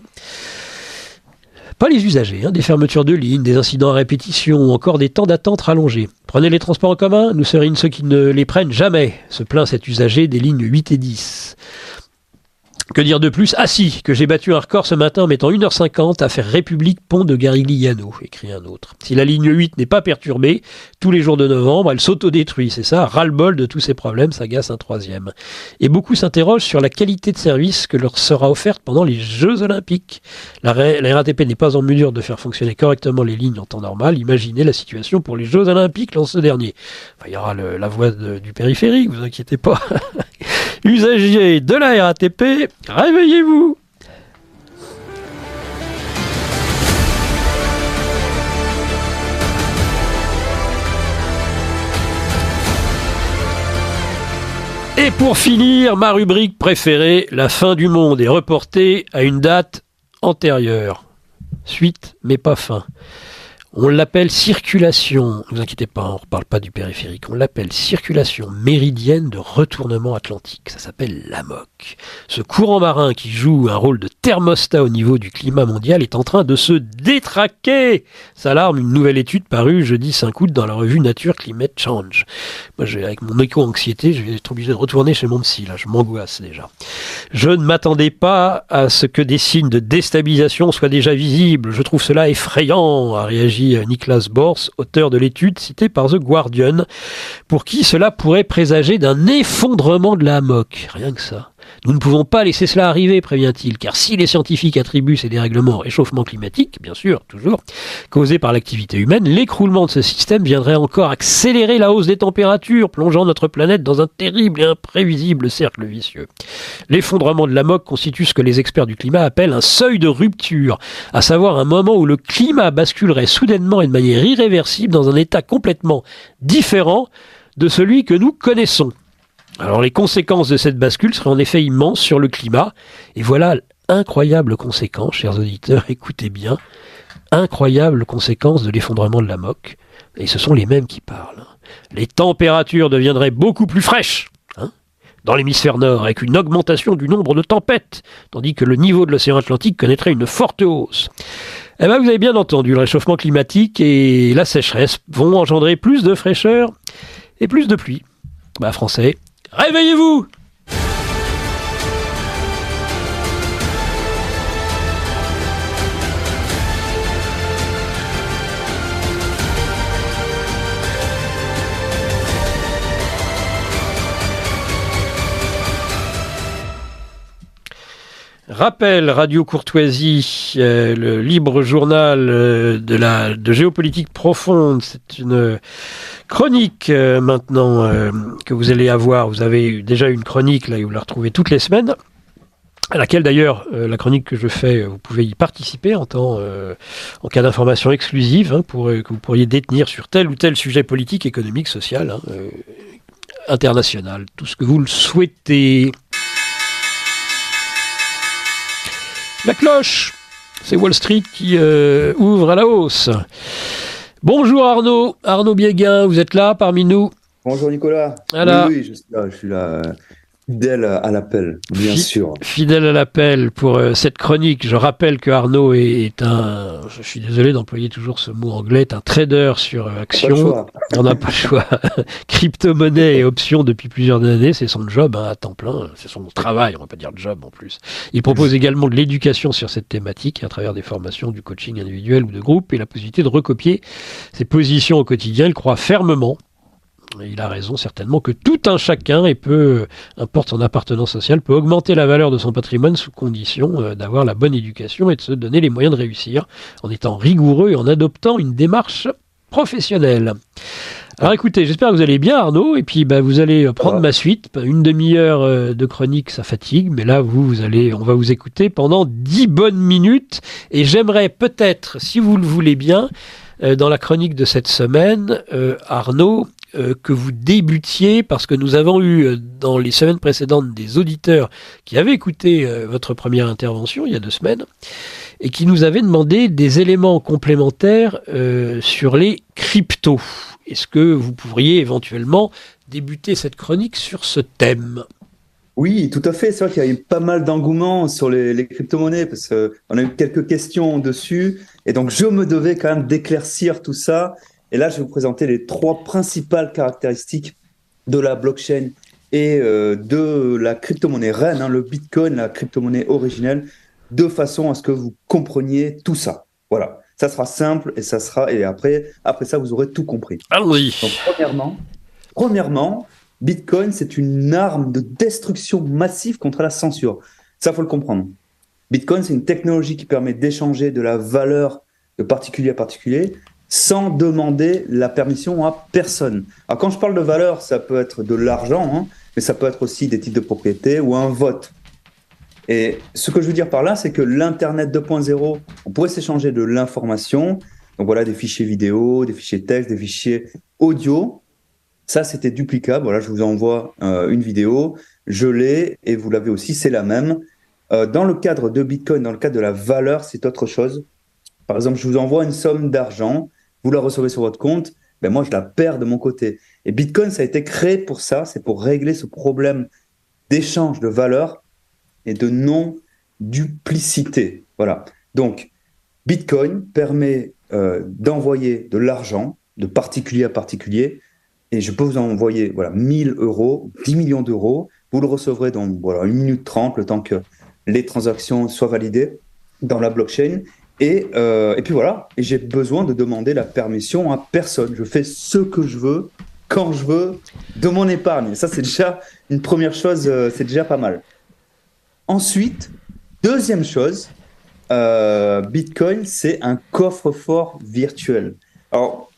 Pas les usagers, hein, des fermetures de lignes, des incidents à répétition ou encore des temps d'attente rallongés. Prenez les transports en commun, nous serions ceux qui ne les prennent jamais, se plaint cet usager des lignes 8 et 10. Que dire de plus? Ah si, que j'ai battu un record ce matin en mettant 1h50 à faire République Pont de Garigliano, écrit un autre. Si la ligne 8 n'est pas perturbée, tous les jours de novembre, elle s'autodétruit, c'est ça, ras-le-bol de tous ces problèmes, s'agace un troisième. Et beaucoup s'interrogent sur la qualité de service que leur sera offerte pendant les Jeux Olympiques. La, RATP n'est pas en mesure de faire fonctionner correctement les lignes en temps normal, imaginez la situation pour les Jeux Olympiques l'an ce dernier. il y aura la voie du périphérique, vous inquiétez pas. Usagers de la RATP, réveillez-vous Et pour finir, ma rubrique préférée, la fin du monde est reportée à une date antérieure. Suite, mais pas fin. On l'appelle circulation, ne vous inquiétez pas, on ne reparle pas du périphérique, on l'appelle circulation méridienne de retournement atlantique, ça s'appelle l'AMOC. Ce courant marin qui joue un rôle de thermostat au niveau du climat mondial est en train de se détraquer S'alarme une nouvelle étude parue jeudi 5 août dans la revue Nature Climate Change. Moi, avec mon éco-anxiété, je vais être obligé de retourner chez mon psy, là, je m'angoisse déjà. Je ne m'attendais pas à ce que des signes de déstabilisation soient déjà visibles. Je trouve cela effrayant, a réagi Niklas Bors, auteur de l'étude citée par The Guardian, pour qui cela pourrait présager d'un effondrement de la MOC. Rien que ça. Nous ne pouvons pas laisser cela arriver, prévient-il, car si les scientifiques attribuent ces dérèglements au réchauffement climatique, bien sûr, toujours, causés par l'activité humaine, l'écroulement de ce système viendrait encore accélérer la hausse des températures, plongeant notre planète dans un terrible et imprévisible cercle vicieux. L'effondrement de la MOC constitue ce que les experts du climat appellent un seuil de rupture, à savoir un moment où le climat basculerait soudainement et de manière irréversible dans un état complètement différent de celui que nous connaissons. Alors les conséquences de cette bascule seraient en effet immenses sur le climat. Et voilà incroyable conséquence, chers auditeurs, écoutez bien, incroyable conséquence de l'effondrement de la moque. Et ce sont les mêmes qui parlent. Les températures deviendraient beaucoup plus fraîches hein, dans l'hémisphère nord, avec une augmentation du nombre de tempêtes, tandis que le niveau de l'océan Atlantique connaîtrait une forte hausse. Eh bien, vous avez bien entendu, le réchauffement climatique et la sécheresse vont engendrer plus de fraîcheur et plus de pluie. Bah, français, Réveillez-vous Rappel, Radio Courtoisie, euh, le libre journal euh, de la de géopolitique profonde. C'est une chronique euh, maintenant que vous allez avoir. Vous avez déjà une chronique là et vous la retrouvez toutes les semaines. À laquelle d'ailleurs la chronique que je fais, vous pouvez y participer en en cas d'information exclusive hein, pour que vous pourriez détenir sur tel ou tel sujet politique, économique, social, hein, international, tout ce que vous le souhaitez. La cloche, c'est Wall Street qui euh, ouvre à la hausse. Bonjour Arnaud, Arnaud Biéguin, vous êtes là parmi nous Bonjour Nicolas. Oui, je suis là, je suis là. Fidèle à l'appel, bien sûr. Fidèle à l'appel pour euh, cette chronique. Je rappelle que Arnaud est, un, je suis désolé d'employer toujours ce mot anglais, est un trader sur euh, action. On n'a pas le choix. Crypto-monnaie et options depuis plusieurs années, c'est son job hein, à temps plein. C'est son travail, on va pas dire job en plus. Il propose également de l'éducation sur cette thématique à travers des formations, du coaching individuel ou de groupe et la possibilité de recopier ses positions au quotidien. Il croit fermement il a raison certainement que tout un chacun, et peu importe son appartenance sociale, peut augmenter la valeur de son patrimoine sous condition euh, d'avoir la bonne éducation et de se donner les moyens de réussir en étant rigoureux et en adoptant une démarche professionnelle. Alors écoutez, j'espère que vous allez bien Arnaud, et puis bah, vous allez prendre ma suite. Une demi-heure euh, de chronique, ça fatigue, mais là vous, vous allez, on va vous écouter pendant dix bonnes minutes, et j'aimerais peut-être, si vous le voulez bien, euh, dans la chronique de cette semaine, Arnaud, euh, que vous débutiez, parce que nous avons eu euh, dans les semaines précédentes des auditeurs qui avaient écouté euh, votre première intervention il y a deux semaines, et qui nous avaient demandé des éléments complémentaires sur les cryptos. Est-ce que vous pourriez éventuellement débuter cette chronique sur ce thème? Oui, tout à fait. C'est vrai qu'il y a eu pas mal d'engouement sur les, les crypto-monnaies parce qu'on a eu quelques questions dessus. Et donc, je me devais quand même d'éclaircir tout ça et là, je vais vous présenter les trois principales caractéristiques de la blockchain et euh, de la crypto-monnaie reine, hein, le Bitcoin, la crypto-monnaie originelle, de façon à ce que vous compreniez tout ça. Voilà. Ça sera simple et ça sera et après après ça vous aurez tout compris. Allons-y. premièrement, premièrement, Bitcoin c'est une arme de destruction massive contre la censure. Ça faut le comprendre. Bitcoin c'est une technologie qui permet d'échanger de la valeur de particulier à particulier sans demander la permission à personne. Alors quand je parle de valeur, ça peut être de l'argent, hein, mais ça peut être aussi des titres de propriété ou un vote. Et ce que je veux dire par là, c'est que l'Internet 2.0, on pourrait s'échanger de l'information, donc voilà des fichiers vidéo, des fichiers texte, des fichiers audio. Ça, c'était duplicable. Voilà, je vous envoie euh, une vidéo, je l'ai et vous l'avez aussi, c'est la même. Euh, dans le cadre de Bitcoin, dans le cadre de la valeur, c'est autre chose. Par exemple, je vous envoie une somme d'argent vous la recevez sur votre compte, ben moi je la perds de mon côté. Et Bitcoin, ça a été créé pour ça, c'est pour régler ce problème d'échange de valeur et de non-duplicité. Voilà. Donc, Bitcoin permet euh, d'envoyer de l'argent de particulier à particulier, et je peux vous envoyer voilà 1000 euros, 10 millions d'euros, Vous le recevrez dans voilà, 1 minute 30, le temps que les transactions soient validées dans la blockchain. Et, euh, et puis voilà, j'ai besoin de demander la permission à personne. Je fais ce que je veux, quand je veux, de mon épargne. Ça, c'est déjà une première chose, euh, c'est déjà pas mal. Ensuite, deuxième chose, euh, Bitcoin, c'est un coffre-fort virtuel. Alors,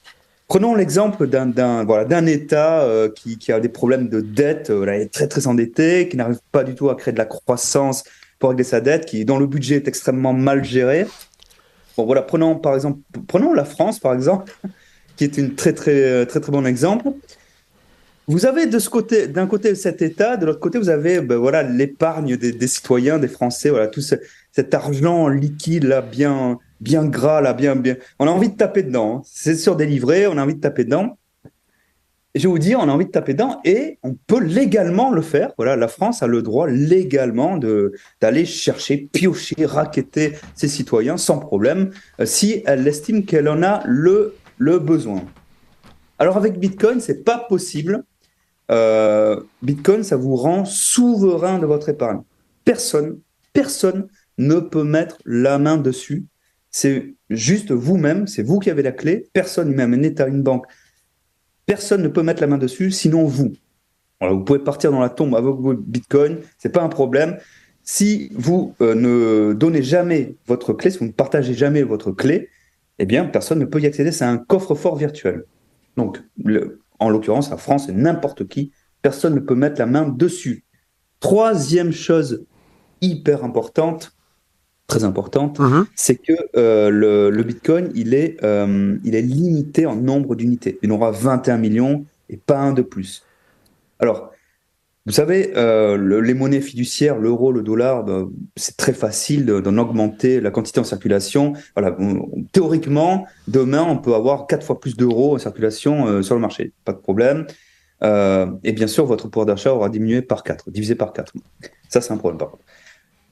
prenons l'exemple d'un voilà, d'un État qui, qui, a des problèmes de dette, euh, est très très endetté, qui n'arrive pas du tout à créer de la croissance pour régler sa dette, qui dont le budget est extrêmement mal géré. Bon voilà, prenons par exemple, prenons la France par exemple, qui est une très très très très bon exemple. Vous avez de ce côté, d'un côté cet État, de l'autre côté vous avez ben, voilà l'épargne des, citoyens, des Français, voilà tout ce, cet argent liquide là, bien bien gras là, bien bien. On a envie de taper dedans. Hein. C'est sur des on a envie de taper dedans. Je vous dire, on a envie de taper dedans et on peut légalement le faire. Voilà, la France a le droit légalement d'aller chercher, piocher, raqueter ses citoyens sans problème euh, si elle estime qu'elle en a le le besoin. Alors avec Bitcoin, c'est pas possible euh, Bitcoin, ça vous rend souverain de votre épargne. Personne, personne ne peut mettre la main dessus. C'est juste vous-même, c'est vous qui avez la clé. Personne, même un État, une banque, personne ne peut mettre la main dessus, sinon vous. vous pouvez partir dans la tombe avec vos Bitcoin, c'est pas un problème. Si vous euh, ne donnez jamais votre clé, si vous ne partagez jamais votre clé, eh bien, personne ne peut y accéder. C'est un coffre-fort virtuel. Donc, en l'occurrence la France n'importe qui, personne ne peut mettre la main dessus. Troisième chose hyper importante, très importante, Mhm. c'est que euh, le, le Bitcoin, il est, euh, il est limité en nombre d'unités. Il aura 21 millions et pas un de plus. Alors, vous savez, euh, le- les monnaies fiduciaires, l'euro, le dollar, ben, c'est très facile de- d'en augmenter la quantité en circulation. Voilà, on- théoriquement, demain, on peut avoir quatre fois plus d'euros en circulation sur le marché, pas de problème. Et bien sûr, votre pouvoir d'achat aura diminué par 4, divisé par 4. Ça, c'est un problème. Par contre.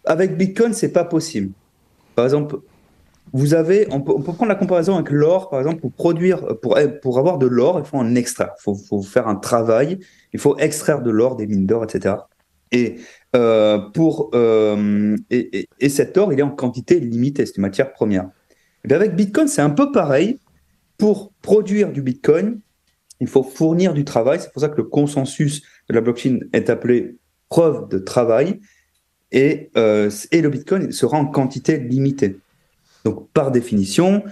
Avec Bitcoin, c'est pas possible. Par exemple, vous avez, on peut, prendre la comparaison avec l'or, par exemple, pour produire, pour, pour avoir de l'or, il faut en extraire. Il faut, faire un travail, il faut extraire de l'or, des mines d'or, etc. Et, euh, pour, euh, et, et, et cet or, il est en quantité limitée, c'est une matière première. Et avec Bitcoin, c'est un peu pareil. Pour produire du Bitcoin, il faut fournir du travail. C'est pour ça que le consensus de la blockchain est appelé preuve de travail. Et, euh, et le Bitcoin sera en quantité limitée. Donc, par définition,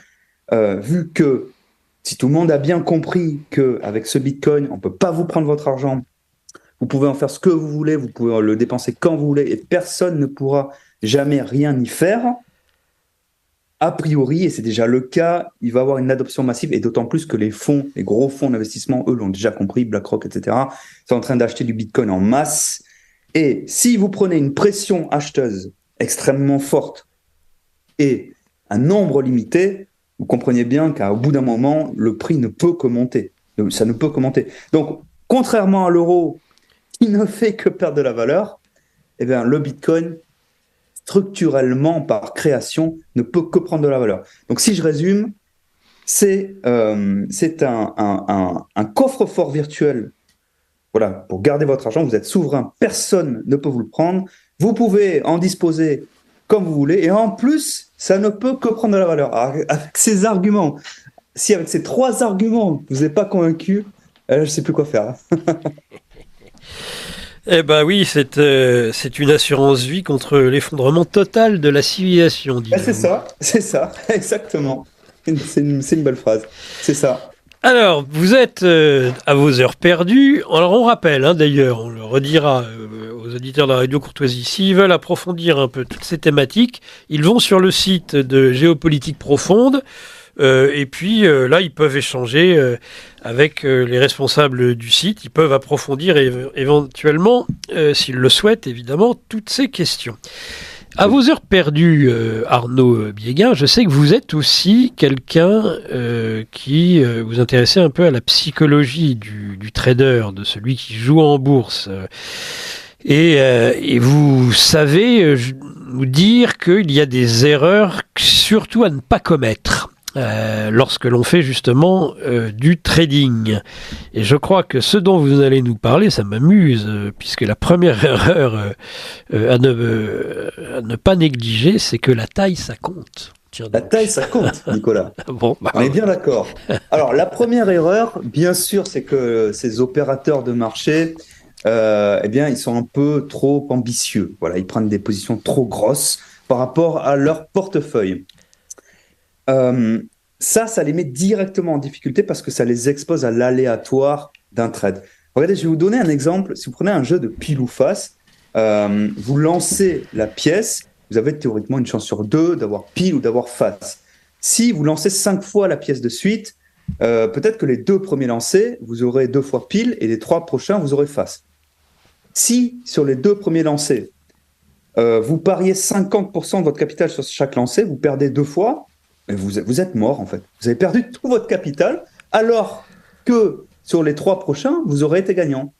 euh, vu que si tout le monde a bien compris qu'avec ce Bitcoin, on ne peut pas vous prendre votre argent, vous pouvez en faire ce que vous voulez, vous pouvez le dépenser quand vous voulez, et personne ne pourra jamais rien y faire, a priori, et c'est déjà le cas, il va y avoir une adoption massive, et d'autant plus que les fonds, les gros fonds d'investissement, eux l'ont déjà compris, BlackRock, etc., sont en train d'acheter du Bitcoin en masse. Et si vous prenez une pression acheteuse extrêmement forte et un nombre limité, vous comprenez bien qu'au bout d'un moment, le prix ne peut que monter. Ça ne peut que monter. Donc, contrairement à l'euro, qui ne fait que perdre de la valeur, eh bien, le Bitcoin, structurellement, par création, ne peut que prendre de la valeur. Donc, si je résume, c'est euh, un, coffre-fort virtuel. Voilà, pour garder votre argent, vous êtes souverain, personne ne peut vous le prendre. Vous pouvez en disposer comme vous voulez, et en plus, ça ne peut que prendre de la valeur. Alors, avec ces arguments, si avec ces trois arguments, vous n'êtes pas convaincu, euh, je ne sais plus quoi faire. Eh ben oui, c'est euh, c'est une assurance vie contre l'effondrement total de la civilisation. Ben c'est ça, c'est ça, exactement. C'est une, une, belle phrase. C'est ça. Alors, vous êtes euh, à vos heures perdues. Alors, on rappelle, hein, d'ailleurs, on le redira euh, aux auditeurs de la radio Courtoisie, s'ils veulent approfondir un peu toutes ces thématiques, ils vont sur le site de Géopolitique Profonde. Euh, et puis euh, là, ils peuvent échanger euh, avec euh, les responsables du site. Ils peuvent approfondir éventuellement, s'ils le souhaitent, évidemment, toutes ces questions. À vos heures perdues, euh, Arnaud Biéguin, je sais que vous êtes aussi quelqu'un euh, qui euh, vous intéressez un peu à la psychologie du, trader, de celui qui joue en bourse. Et, euh, et, vous savez nous dire qu'il y a des erreurs surtout à ne pas commettre. Euh, lorsque l'on fait justement euh, du trading. Et je crois que ce dont vous allez nous parler, ça m'amuse, euh, puisque la première erreur à ne, à, ne, pas négliger, c'est que la taille, ça compte. la taille, ça compte, Nicolas. bon, bah, On est bien d'accord. Alors, la première erreur, bien sûr, c'est que ces opérateurs de marché, eh bien, ils sont un peu trop ambitieux. Voilà, ils prennent des positions trop grosses par rapport à leur portefeuille. Euh, ça, ça les met directement en difficulté parce que ça les expose à l'aléatoire d'un trade. Regardez, je vais vous donner un exemple. Si vous prenez un jeu de pile ou face, euh, vous lancez la pièce, vous avez théoriquement une chance sur deux d'avoir pile ou d'avoir face. Si vous lancez cinq fois la pièce de suite, euh, peut-être que les deux premiers lancés, vous aurez deux fois pile et les trois prochains, vous aurez face. Si sur les deux premiers lancés, vous pariez 50% de votre capital sur chaque lancé, vous perdez deux fois, vous, êtes mort en fait. Vous avez perdu tout votre capital, alors que sur les trois prochains, vous aurez été gagnant.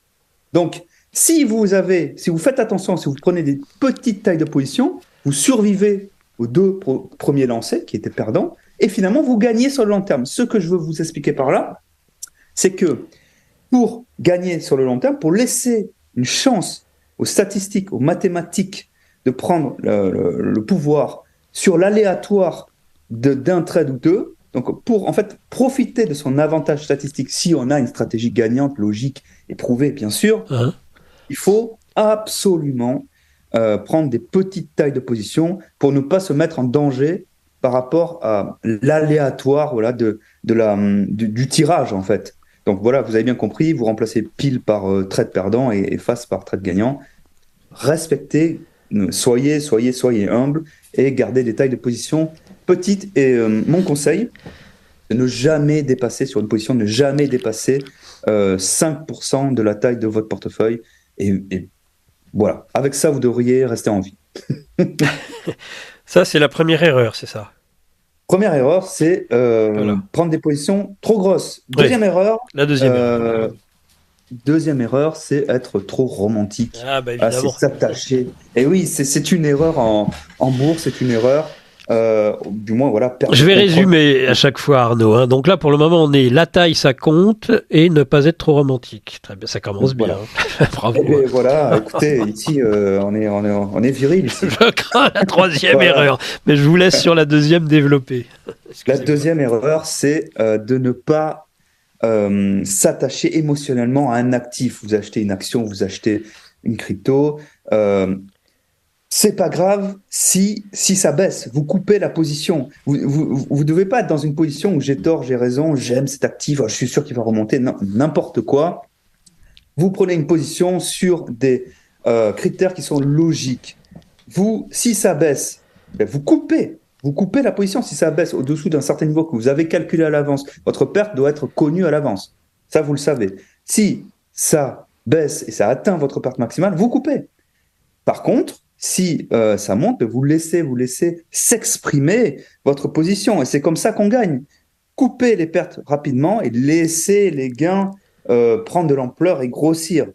Donc, si vous avez, si vous faites attention, si vous prenez des petites tailles de position, vous survivez aux deux premiers lancers qui étaient perdants, et finalement vous gagnez sur le long terme. Ce que je veux vous expliquer par là, c'est que pour gagner sur le long terme, pour laisser une chance aux statistiques, aux mathématiques de prendre le pouvoir sur l'aléatoire d'un trade ou deux. Donc, pour en fait profiter de son avantage statistique, si on a une stratégie gagnante, logique et prouvée, bien sûr, hein il faut absolument euh, prendre des petites tailles de position pour ne pas se mettre en danger par rapport à l'aléatoire voilà, de, de la, du, tirage, en fait. Donc voilà, vous avez bien compris, vous remplacez pile par euh, trade perdant et, et, face par trade gagnant. Respectez, soyez, soyez, soyez humble et gardez des tailles de position petite. Et euh, mon conseil, de ne jamais dépasser, sur une position, ne jamais dépasser 5% euh, de la taille de votre portefeuille. Et, voilà, avec ça, vous devriez rester en vie. ça, c'est la première erreur, c'est ça? Première erreur, c'est euh, prendre des positions trop grosses. Deuxième erreur. La deuxième. erreur. Deuxième erreur, c'est être trop romantique. Ah, bah ah, évidemment. s'attacher. Et oui, c'est une erreur en, en bourse, c'est une erreur. Euh, du moins, voilà. Je vais résumer à chaque fois, Arnaud. Hein. Donc là, pour le moment, on est la taille, ça compte, et ne pas être trop romantique. Très bien, ça commence bien. Bravo. Et eh voilà, écoutez, ici, euh, on, est, on, est, on est viril. Ici. Je crains la troisième erreur, mais je vous laisse sur la deuxième développer. La deuxième erreur, c'est euh, de ne pas s'attacher émotionnellement à un actif. Vous achetez une action, vous achetez une crypto c'est pas grave si si ça baisse. Vous coupez la position. Vous vous, vous devez pas être dans une position où j'ai tort, j'ai raison, j'aime cet actif, je suis sûr qu'il va remonter. N'importe quoi. Vous prenez une position sur des euh, critères qui sont logiques. Vous, si ça baisse, ben, vous coupez. Vous coupez la position si ça baisse au-dessous d'un certain niveau que vous avez calculé à l'avance. Votre perte doit être connue à l'avance. Ça, vous le savez. Si ça baisse et ça atteint votre perte maximale, vous coupez. Par contre, si euh, ça monte, vous laissez, vous laissez s'exprimer votre position. Et c'est comme ça qu'on gagne. Couper les pertes rapidement et laisser les gains euh, prendre de l'ampleur et grossir.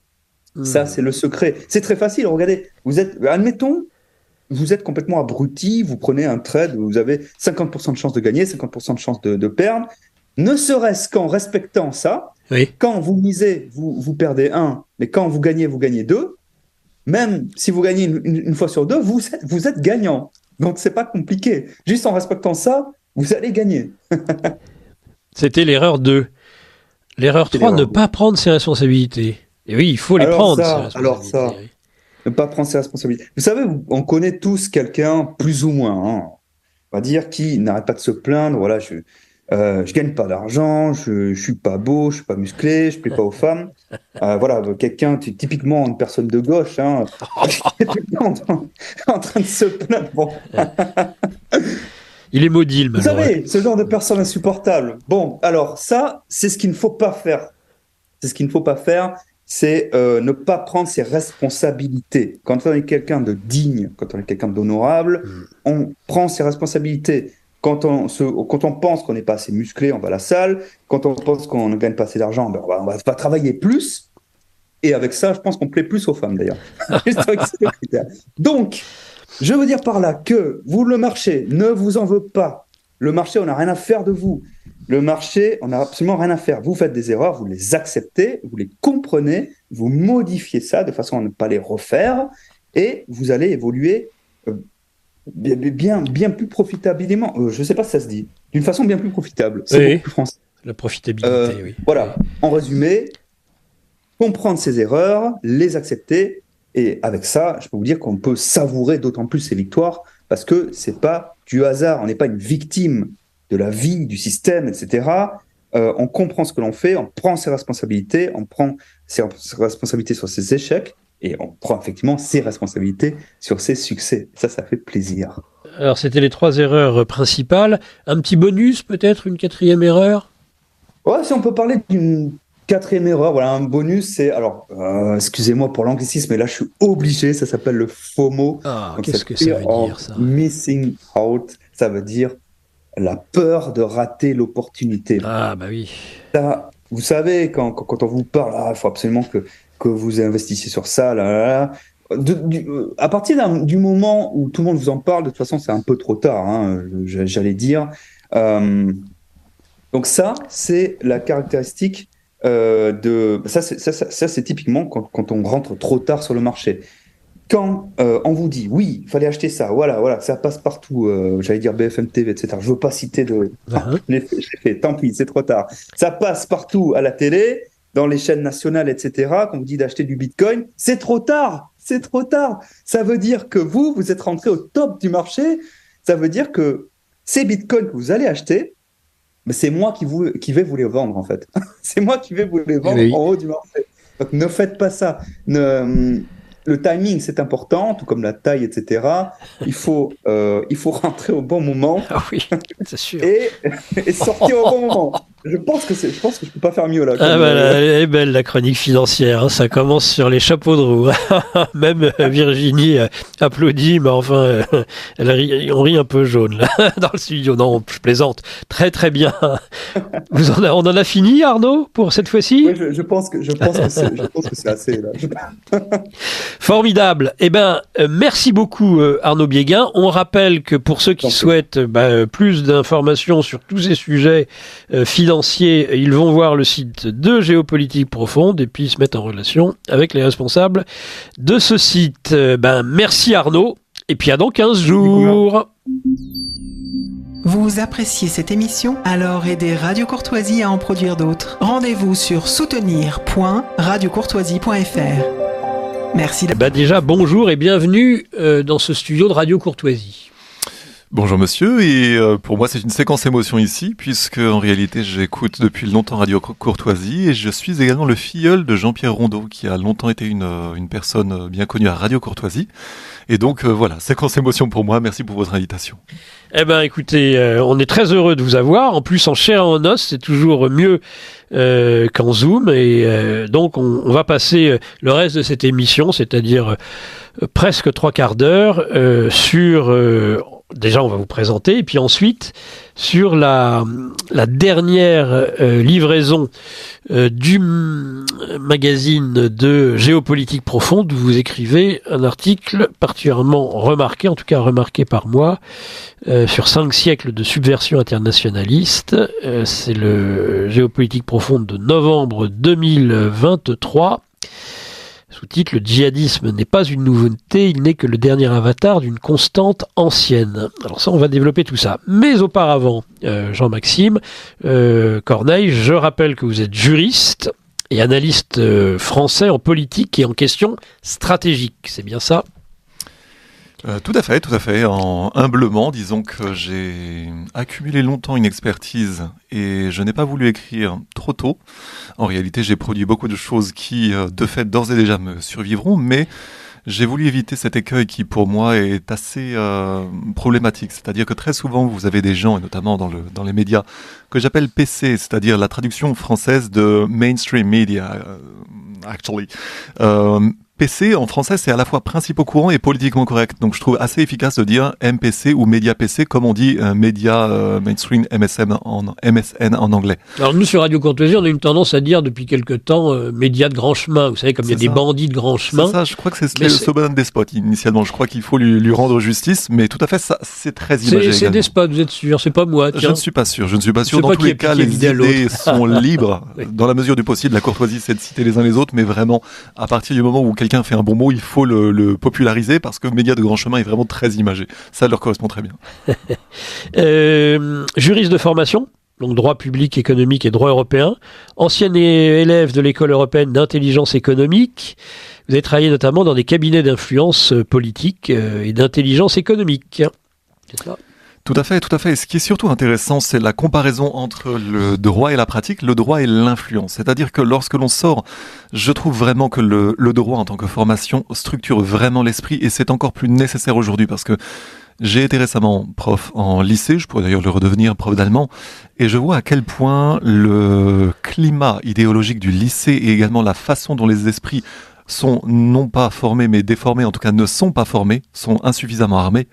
Hmm. Ça, c'est le secret. C'est très facile. Regardez, vous êtes, admettons, vous êtes complètement abruti, vous prenez un trade, vous avez 50% de chance de gagner, 50% de chance de, perdre. Ne serait-ce qu'en respectant ça, quand vous misez, vous, vous perdez un, mais quand vous gagnez, vous gagnez deux même si vous gagnez une, fois sur deux, vous êtes, vous êtes gagnant. Donc c'est pas compliqué. Juste en respectant ça, vous allez gagner. C'était l'erreur 2. L'erreur 3, ne pas prendre ses responsabilités. Et oui, il faut les prendre. alors ça, ne pas prendre ses responsabilités. Vous savez, on connaît tous quelqu'un, plus ou moins, hein, on va dire, qui n'arrête pas de se plaindre. Voilà, je, euh, je gagne pas d'argent, je, je suis pas beau, je suis pas musclé, je plais pas aux femmes. Euh, voilà, quelqu'un, typiquement une personne de gauche, hein, en, en, train de se plaindre. Bon. Il est maudit, le Vous savez, ce genre de personne insupportable. Bon, alors ça, c'est ce qu'il ne faut pas faire. C'est ce qu'il ne faut pas faire, c'est euh, ne pas prendre ses responsabilités. Quand on est quelqu'un de digne, quand on est quelqu'un d'honorable, mm. on prend ses responsabilités. Quand on, se, quand on pense qu'on n'est pas assez musclé, on va à la salle. Quand on pense qu'on ne gagne pas assez d'argent, ben on, va, travailler plus. Et avec ça, je pense qu'on plaît plus aux femmes d'ailleurs. Donc, je veux dire par là que vous, le marché, ne vous en veut pas Le marché, on n'a rien à faire de vous. Le marché, on n'a absolument rien à faire. Vous faites des erreurs, vous les acceptez, vous les comprenez, vous modifiez ça de façon à ne pas les refaire et vous allez évoluer euh, bien, bien, bien plus profitablement. Euh, je ne sais pas si ça se dit. D'une façon bien plus profitable. C'est Oui. beaucoup plus français. La profitabilité, Euh, oui. Voilà. En résumé, comprendre ses erreurs, les accepter, et avec ça, je peux vous dire qu'on peut savourer d'autant plus ses victoires parce que c'est pas du hasard. On n'est pas une victime de la vie, du système, etc. Euh, on comprend ce que l'on fait, on prend ses responsabilités, on prend ses responsabilités sur ses échecs et on prend effectivement ses responsabilités sur ses succès. Ça, ça fait plaisir. Alors, c'était les trois erreurs principales. Un petit bonus, peut-être, une quatrième erreur? Ouais, si on peut parler d'une quatrième erreur, voilà, un bonus, c'est alors, euh, excusez-moi pour l'anglicisme, mais là je suis obligé, ça s'appelle le FOMO. Ah, qu'est-ce que ça veut dire, ça? Missing out, ça veut dire la peur de rater l'opportunité. Ah, bah oui. Ça, vous savez, quand, quand, on vous parle, ah, il faut absolument que, que vous investissiez sur ça, là, là, là. De- du- euh, à partir du moment où tout le monde vous en parle, de toute façon, c'est un peu trop tard, hein, j'allais dire. Euh, donc ça, c'est la caractéristique euh, de... Ça, c'est ça, ça- typiquement quand, quand on rentre trop tard sur le marché. Quand euh, on vous dit, oui, il fallait acheter ça, voilà, voilà, ça passe partout, j'allais dire BFM TV, etc. Je veux pas citer de... Ah, Je l'ai fait, je l'ai fait, tant pis, c'est trop tard. Ça passe partout à la télé, dans les chaînes nationales, etc. Quand on vous dit d'acheter du Bitcoin, c'est trop tard, c'est trop tard. Ça veut dire que vous, vous êtes rentré au top du marché. Ça veut dire que ces Bitcoins que vous allez acheter, mais c'est moi qui, vous, qui vais vous les vendre en fait. c'est moi qui vais vous les vendre Oui. en haut du marché. Donc ne faites pas ça. Ne- le timing, c'est important, tout comme la taille, etc. Il faut, euh, il faut rentrer au bon moment Ah oui, c'est sûr. et, et sortir au bon moment. Je pense que c'est, je pense que je peux pas faire mieux là. Ah bah, euh, elle est belle la chronique financière, hein. ça commence sur les chapeaux de roue. Même euh, Virginie euh, applaudit, mais enfin, euh, elle rit, on rit un peu jaune là, dans le studio. Non, je plaisante. Très très bien. Vous en a- on en a fini Arnaud pour cette fois-ci? Ouais, je, je pense que je pense que c'est, je pense que c'est assez là. Je- Formidable. Eh ben, merci beaucoup Arnaud Biéguin. On rappelle que pour ceux qui Tant souhaitent bah, plus d'informations sur tous ces sujets euh, financiers, ils vont voir le site de Géopolitique Profonde et puis se mettre en relation avec les responsables de ce site. Euh, ben, merci Arnaud. Et puis à dans 15 jours. Vous appréciez cette émission? Alors aidez Radio Courtoisie à en produire d'autres. Rendez-vous sur soutenir.radiocourtoisie.fr. Merci. Bah déjà, bonjour et bienvenue euh, dans ce studio de Radio Courtoisie. Bonjour monsieur, et euh, pour moi c'est une séquence émotion ici, puisque en réalité j'écoute depuis longtemps Radio Cour- Courtoisie, et je suis également le filleul de Jean-Pierre Rondeau, qui a longtemps été une, euh, personne euh, bien connue à Radio Courtoisie. Et donc voilà, séquence émotion pour moi, merci pour votre invitation. Eh ben, écoutez, on est très heureux de vous avoir. En plus, en chair en os, c'est toujours mieux qu'en Zoom. Et donc, on, va passer le reste de cette émission, c'est-à-dire presque trois quarts d'heure, sur... déjà, on va vous présenter, et puis ensuite, sur la, dernière euh, livraison euh, du magazine de géopolitique profonde, où vous écrivez un article particulièrement remarqué, en tout cas remarqué par moi, euh, sur cinq siècles de subversion internationaliste. C'est le géopolitique profonde de novembre 2023. Sous-titre Le djihadisme n'est pas une nouveauté, il n'est que le dernier avatar d'une constante ancienne. Alors ça, on va développer tout ça. Mais auparavant, euh, Jean-Maxime euh, Corneille, je rappelle que vous êtes juriste et analyste euh, français en politique et en questions stratégiques. C'est bien ça? Euh, tout à fait, tout à fait. En humblement, disons que j'ai accumulé longtemps une expertise et je n'ai pas voulu écrire trop tôt. En réalité, j'ai produit beaucoup de choses qui, euh, de fait, d'ores et déjà me survivront, mais j'ai voulu éviter cet écueil qui, pour moi, est assez euh, problématique. C'est-à-dire que très souvent, vous avez des gens, et notamment dans, le, dans les médias, que j'appelle PC, c'est-à-dire la traduction française de mainstream media, euh, actually. Euh, PC en français, c'est à la fois principaux courant et politiquement correct. Donc je trouve assez efficace de dire MPC ou média PC, comme on dit euh, média euh, mainstream MSM en, MSN en anglais. Alors nous sur Radio Courtoisie, on a une tendance à dire depuis quelque temps euh, média de grand chemin. Vous savez, comme il y a des bandits de grand chemin. C'est ça, je crois que c'est le slogan des spots initialement. Je crois qu'il faut lui, lui, rendre justice, mais tout à fait, ça, c'est très imagé. C'est des spots, vous êtes sûr C'est pas moi. Je ne suis pas sûr. Je ne suis pas sûr. Dans tous les cas, les idées sont libres. Dans la mesure du possible, la courtoisie, c'est de citer les uns les autres, mais vraiment, à partir du moment où quelqu'un fait un bon mot, il faut le, populariser parce que Média de Grand Chemin est vraiment très imagé. Ça leur correspond très bien. euh, juriste de formation donc droit public, économique et droit européen, ancien élève de l'école européenne d'intelligence économique. Vous avez travaillé notamment dans des cabinets d'influence politique euh, et d'intelligence économique. C'est ça? Tout à fait, tout à fait. ce qui est surtout intéressant, c'est la comparaison entre le droit et la pratique, le droit et l'influence. C'est-à-dire que lorsque l'on sort, je trouve vraiment que le, le droit en tant que formation structure vraiment l'esprit et c'est encore plus nécessaire aujourd'hui parce que j'ai été récemment prof en lycée, je pourrais d'ailleurs le redevenir prof d'allemand, et je vois à quel point le climat idéologique du lycée et également la façon dont les esprits sont non pas formés mais déformés, en tout cas ne sont pas formés, sont insuffisamment armés,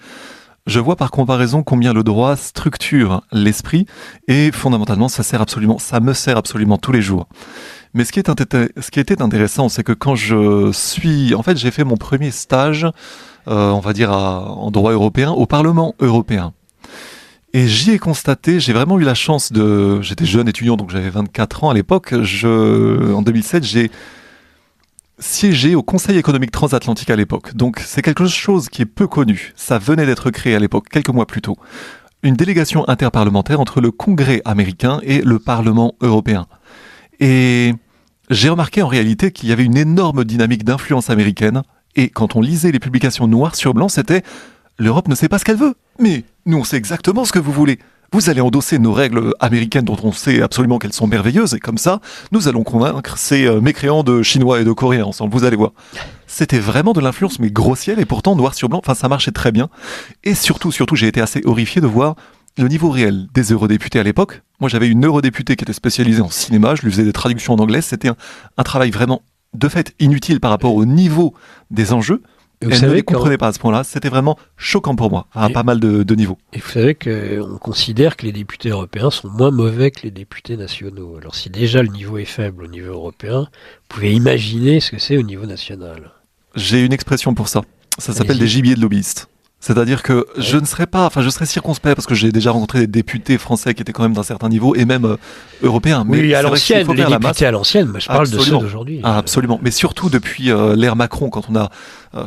je vois par comparaison combien le droit structure l'esprit et fondamentalement ça sert absolument, ça me sert absolument tous les jours. Mais ce qui, était intéressant, c'est que quand je suis, en fait, j'ai fait mon premier stage, euh, on va dire en droit européen, au Parlement européen. Et j'y ai constaté, j'ai vraiment eu la chance de, j'étais jeune étudiant, donc j'avais 24 ans à l'époque. En 2007, j'ai siégé au Conseil économique transatlantique à l'époque. Donc c'est quelque chose qui est peu connu. Ça venait d'être créé à l'époque, quelques mois plus tôt. Une délégation interparlementaire entre le Congrès américain et le Parlement européen. Et j'ai remarqué en réalité qu'il y avait une énorme dynamique d'influence américaine. Et quand on lisait les publications noires sur blanc, c'était l'Europe ne sait pas ce qu'elle veut. Mais nous, on sait exactement ce que vous voulez. Vous allez endosser nos règles américaines dont on sait absolument qu'elles sont merveilleuses et comme ça, nous allons convaincre ces euh, mécréants de Chinois et de Coréens ensemble. Vous allez voir. C'était vraiment de l'influence mais grossière et pourtant noir sur blanc. Enfin, ça marchait très bien. Et surtout, surtout, j'ai été assez horrifié de voir le niveau réel des eurodéputés à l'époque. Moi, j'avais une eurodéputée qui était spécialisée en cinéma. Je lui faisais des traductions en anglais. C'était un travail vraiment de fait inutile par rapport au niveau des enjeux. Vous Elle ne les comprenait pas à ce point-là. C'était vraiment choquant pour moi, à pas mal de, niveaux. Et vous savez qu'on considère que les députés européens sont moins mauvais que les députés nationaux. Alors si déjà le niveau est faible au niveau européen, vous pouvez imaginer ce que c'est au niveau national. J'ai une expression pour ça. Ça s'appelle des gibiers de lobbyistes. C'est-à-dire que je ne serais pas, enfin, je serais circonspect parce que j'ai déjà rencontré des députés français qui étaient quand même d'un certain niveau et même euh, européens. Mais oui, à l'ancienne, les députés à l'ancienne, je parle de ceux d'aujourd'hui. Ah, absolument. Mais surtout depuis euh, l'ère Macron, quand on a euh,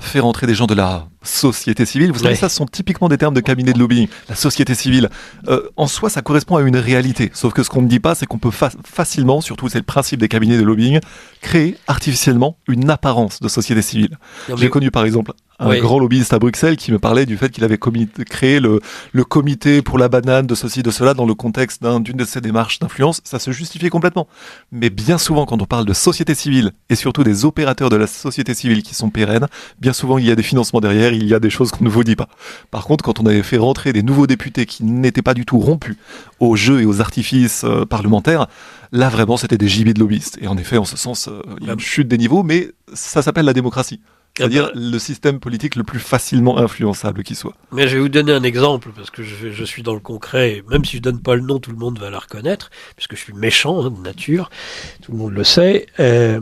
fait rentrer des gens de la société civile. Vous savez, ça, ce sont typiquement des termes de cabinet de lobbying. La société civile, euh, en soi, ça correspond à une réalité. Sauf que ce qu'on ne dit pas, c'est qu'on peut facilement, surtout c'est le principe des cabinets de lobbying, créer artificiellement une apparence de société civile. J'ai connu par exemple un grand lobbyiste à Bruxelles qui me parlait du fait qu'il avait créé le, le, comité pour la banane de ceci, de cela dans le contexte d'une de ses démarches d'influence. Ça se justifiait complètement. Mais bien souvent, quand on parle de société civile et surtout des opérateurs de la société civile qui sont pérennes, bien souvent il y a des financements derrière, il y a des choses qu'on ne vous dit pas. Par contre, quand on avait fait rentrer des nouveaux députés qui n'étaient pas du tout rompus aux jeux et aux artifices euh, parlementaires, là vraiment c'était des gibiers de lobbyistes. Et en effet, en ce sens, euh, il y a une chute des niveaux, mais ça s'appelle la démocratie. C'est-à-dire bah. le système politique le plus facilement influençable qui soit. Mais je vais vous donner un exemple, parce que je, je suis dans le concret, même si je donne pas le nom, tout le monde va la reconnaître, puisque je suis méchant hein, de nature, tout le monde le sait. Euh,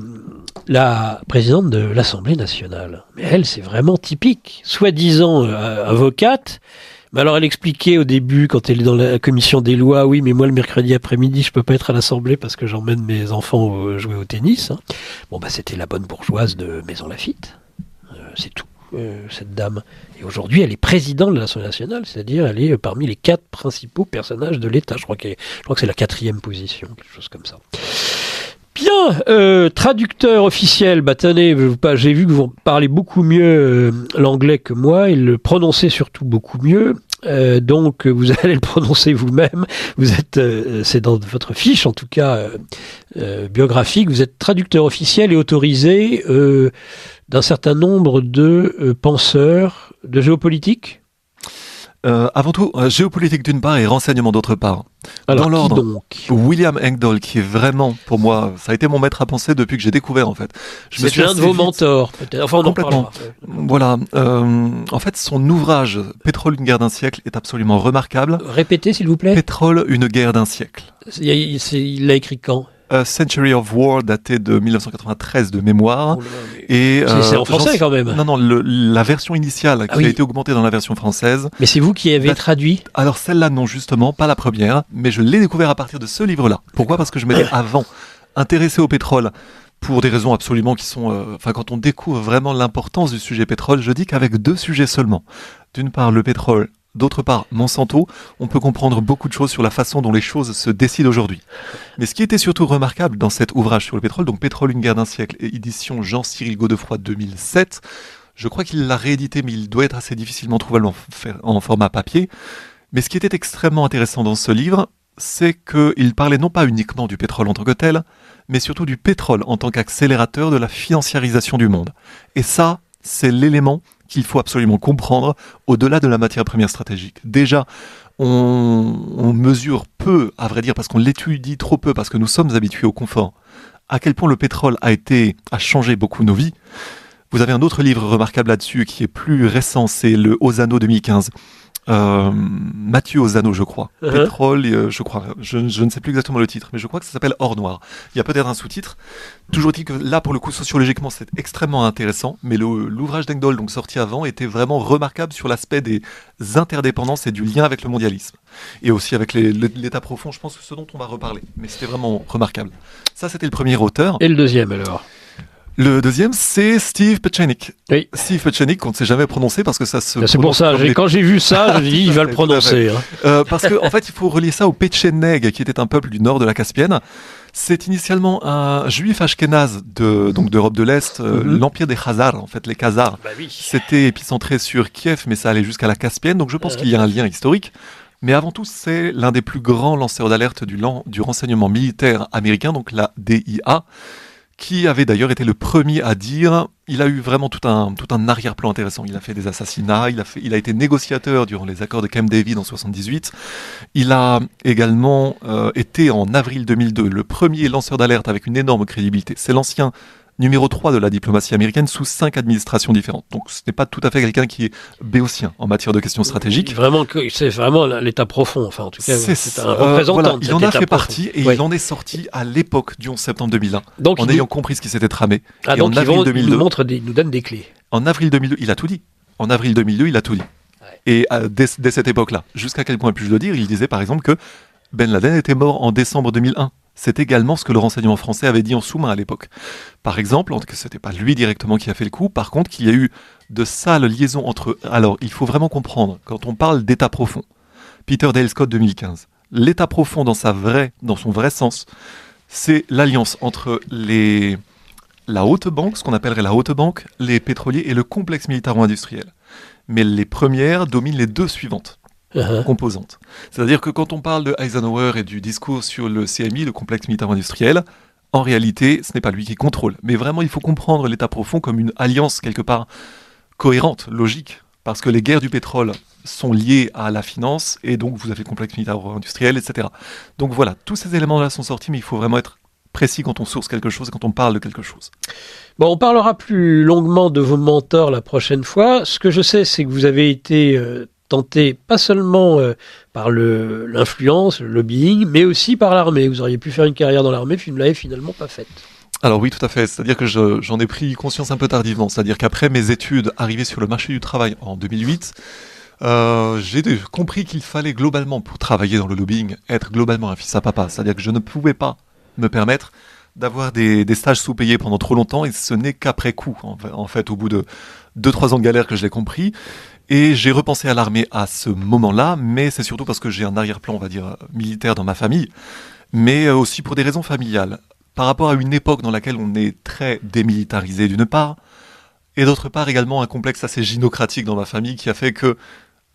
la présidente de l'Assemblée nationale, mais elle, c'est vraiment typique. Soi-disant euh, avocate, mais alors elle expliquait au début, quand elle est dans la commission des lois, oui, mais moi le mercredi après-midi, je peux pas être à l'Assemblée parce que j'emmène mes enfants jouer au tennis. Hein. Bon, bah c'était la bonne bourgeoise de Maison Lafitte c'est tout, euh, cette dame. Et aujourd'hui, elle est présidente de l'Assemblée nationale, c'est-à-dire elle est euh, parmi les quatre principaux personnages de l'État. Je crois, que c'est la quatrième position, quelque chose comme ça. Bien, euh, traducteur officiel, bah tenez, j'ai vu que vous parlez beaucoup mieux l'anglais que moi, et le prononcez surtout beaucoup mieux. donc vous allez le prononcer vous-même. Vous êtes, c'est dans votre fiche en tout cas biographique. Vous êtes traducteur officiel et autorisé d'un certain nombre de euh, penseurs de géopolitique Euh, avant tout, euh, géopolitique d'une part et renseignement d'autre part. Alors, Dans l'ordre. William Engdahl, qui est vraiment, pour moi, ça a été mon maître à penser depuis que j'ai découvert, en fait. Je me C'est suis l'un de vos vite- mentors, peut-être. Enfin, on en Complètement. parlera. Voilà. euh, en fait, son ouvrage Pétrole, une guerre d'un siècle est absolument remarquable. Répétez, s'il vous plaît. Pétrole, une guerre d'un siècle. Il l'a écrit quand? A Century of War, daté de 1993 de mémoire. Oh là là, mais- Et, C'est- euh, c'est en français, quand même. Non, non, le- la version initiale qui Ah oui. a été augmentée dans la version française. Mais c'est vous qui avez Date- traduit Alors celle-là, non, justement, pas la première, mais je l'ai découvert à partir de ce livre-là. Pourquoi? Parce que je m'étais avant intéressé au pétrole pour des raisons absolument qui sont... euh, Enfin, quand on découvre vraiment l'importance du sujet pétrole, je dis qu'avec deux sujets seulement. D'une part, le pétrole. D'autre part, Monsanto, on peut comprendre beaucoup de choses sur la façon dont les choses se décident aujourd'hui. Mais ce qui était surtout remarquable dans cet ouvrage sur le pétrole, donc Pétrole, une guerre d'un siècle, édition Jean-Cyril Godefroy 2007, je crois qu'il l'a réédité, mais il doit être assez difficilement trouvable en format papier. Mais ce qui était extrêmement intéressant dans ce livre, c'est qu'il parlait non pas uniquement du pétrole en tant que tel, mais surtout du pétrole en tant qu'accélérateur de la financiarisation du monde. Et ça, c'est l'élément qu'il faut absolument comprendre au-delà de la matière première stratégique. Déjà, on, mesure peu, à vrai dire, parce qu'on l'étudie trop peu, parce que nous sommes habitués au confort, à quel point le pétrole a été, a changé beaucoup nos vies. Vous avez un autre livre remarquable là-dessus qui est plus récent, c'est le Osano 2015. Euh, Mathieu Osano, je crois. Uh-huh. Pétrole, euh, je crois. Je, je ne sais plus exactement le titre, mais je crois que ça s'appelle Or Noir. Il y a peut-être un sous-titre. Toujours dit que là, pour le coup, sociologiquement, c'est extrêmement intéressant. Mais le- l'ouvrage d'Engdahl, donc sorti avant, était vraiment remarquable sur l'aspect des interdépendances et du lien avec le mondialisme. Et aussi avec les- l'état profond, je pense que ce dont on va reparler. Mais c'était vraiment remarquable. Ça, c'était le premier auteur. Et le deuxième, alors? Le deuxième, c'est Steve Pechenik. Oui. Steve Pechenik, qu'on ne sait jamais prononcer parce que ça se. C'est pour ça, quand j'ai vu ça, je dis, il va le prononcer. hein. Euh, parce qu'en en fait, il faut relier ça au Pecheneg, qui était un peuple du nord de la Caspienne. C'est initialement un juif ashkénaze de, donc d'Europe de l'Est, euh, Mhm. l'empire des Khazars, en fait, les Khazars. Bah oui. C'était épicentré sur Kiev, mais ça allait jusqu'à la Caspienne, donc je pense Ouais. qu'il y a un lien historique. Mais avant tout, c'est l'un des plus grands lanceurs d'alerte du, lan- du renseignement militaire américain, donc la DIA, qui avait d'ailleurs été le premier à dire, il a eu vraiment tout un, tout un arrière-plan intéressant. Il a fait des assassinats, il a, il a été négociateur durant les accords de Camp David en 78. Il a également euh, été en avril 2002 le premier lanceur d'alerte avec une énorme crédibilité. C'est l'ancien numéro 3 de la diplomatie américaine sous cinq administrations différentes. Donc ce n'est pas tout à fait quelqu'un qui est béotien en matière de questions stratégiques. Vraiment, c'est vraiment l'état profond. Enfin, en tout cas, C'est un euh, représentant. voilà, il en a fait partie et il en est sorti à l'époque du 11 septembre 2001 Donc, en ayant nous... compris ce qui s'était tramé. ah, et donc en avril vont, ils 2002. nous montrent des, nous clés. En avril 2002, il a tout dit. En avril 2002, il a tout dit. Ouais. Et euh, dès, dès cette époque-là, jusqu'à quel point puis-je le dire, il disait par exemple que Ben Laden était mort en décembre 2001. C'est également ce que le renseignement français avait dit en sous-main à l'époque. Par exemple, tout cas, c'était pas lui directement qui a fait le coup, par contre, qu'il y a eu de sales liaisons entre. Alors, il faut vraiment comprendre, quand on parle d'état profond, Peter Dale Scott 2015, l'état profond dans sa vraie, dans son vrai sens, c'est l'alliance entre la haute banque, ce qu'on appellerait la haute banque, les pétroliers et le complexe militaro-industriel. Mais les premières dominent les deux suivantes Uh-huh. composantes. C'est-à-dire que quand on parle de Eisenhower et du discours sur le CMI, le complexe militaro-industriel, en réalité, ce n'est pas lui qui contrôle. Mais vraiment, il faut comprendre l'état profond comme une alliance quelque part cohérente, logique, parce que les guerres du pétrole sont liées à la finance, et donc vous avez le complexe militaro-industriel, etc. Donc voilà, tous ces éléments-là sont sortis, mais il faut vraiment être précis quand on source quelque chose et quand on parle de quelque chose. Bon, on parlera plus longuement de vos mentors la prochaine fois. Ce que je sais, c'est que vous avez été euh, tenté pas seulement euh, par l'influence, le lobbying, mais aussi par l'armée. Vous auriez pu faire une carrière dans l'armée, puis vous ne l'avez finalement pas faite. Alors oui, tout à fait. C'est-à-dire que je- j'en ai pris conscience un peu tardivement. C'est-à-dire qu'après mes études arrivées sur le marché du travail en 2008, euh, j'ai compris qu'il fallait globalement, pour travailler dans le lobbying, être globalement un fils à papa. C'est-à-dire que je ne pouvais pas me permettre d'avoir des, des stages sous-payés pendant trop longtemps et ce n'est qu'après coup, en fait, au bout de 2-3 ans de galère que je l'ai compris. Et j'ai repensé à l'armée à ce moment-là, mais c'est surtout parce que j'ai un arrière-plan, on va dire, militaire dans ma famille, mais aussi pour des raisons familiales. Par rapport à une époque dans laquelle on est très démilitarisé d'une part, et d'autre part également un complexe assez gynocratique dans ma famille qui a fait que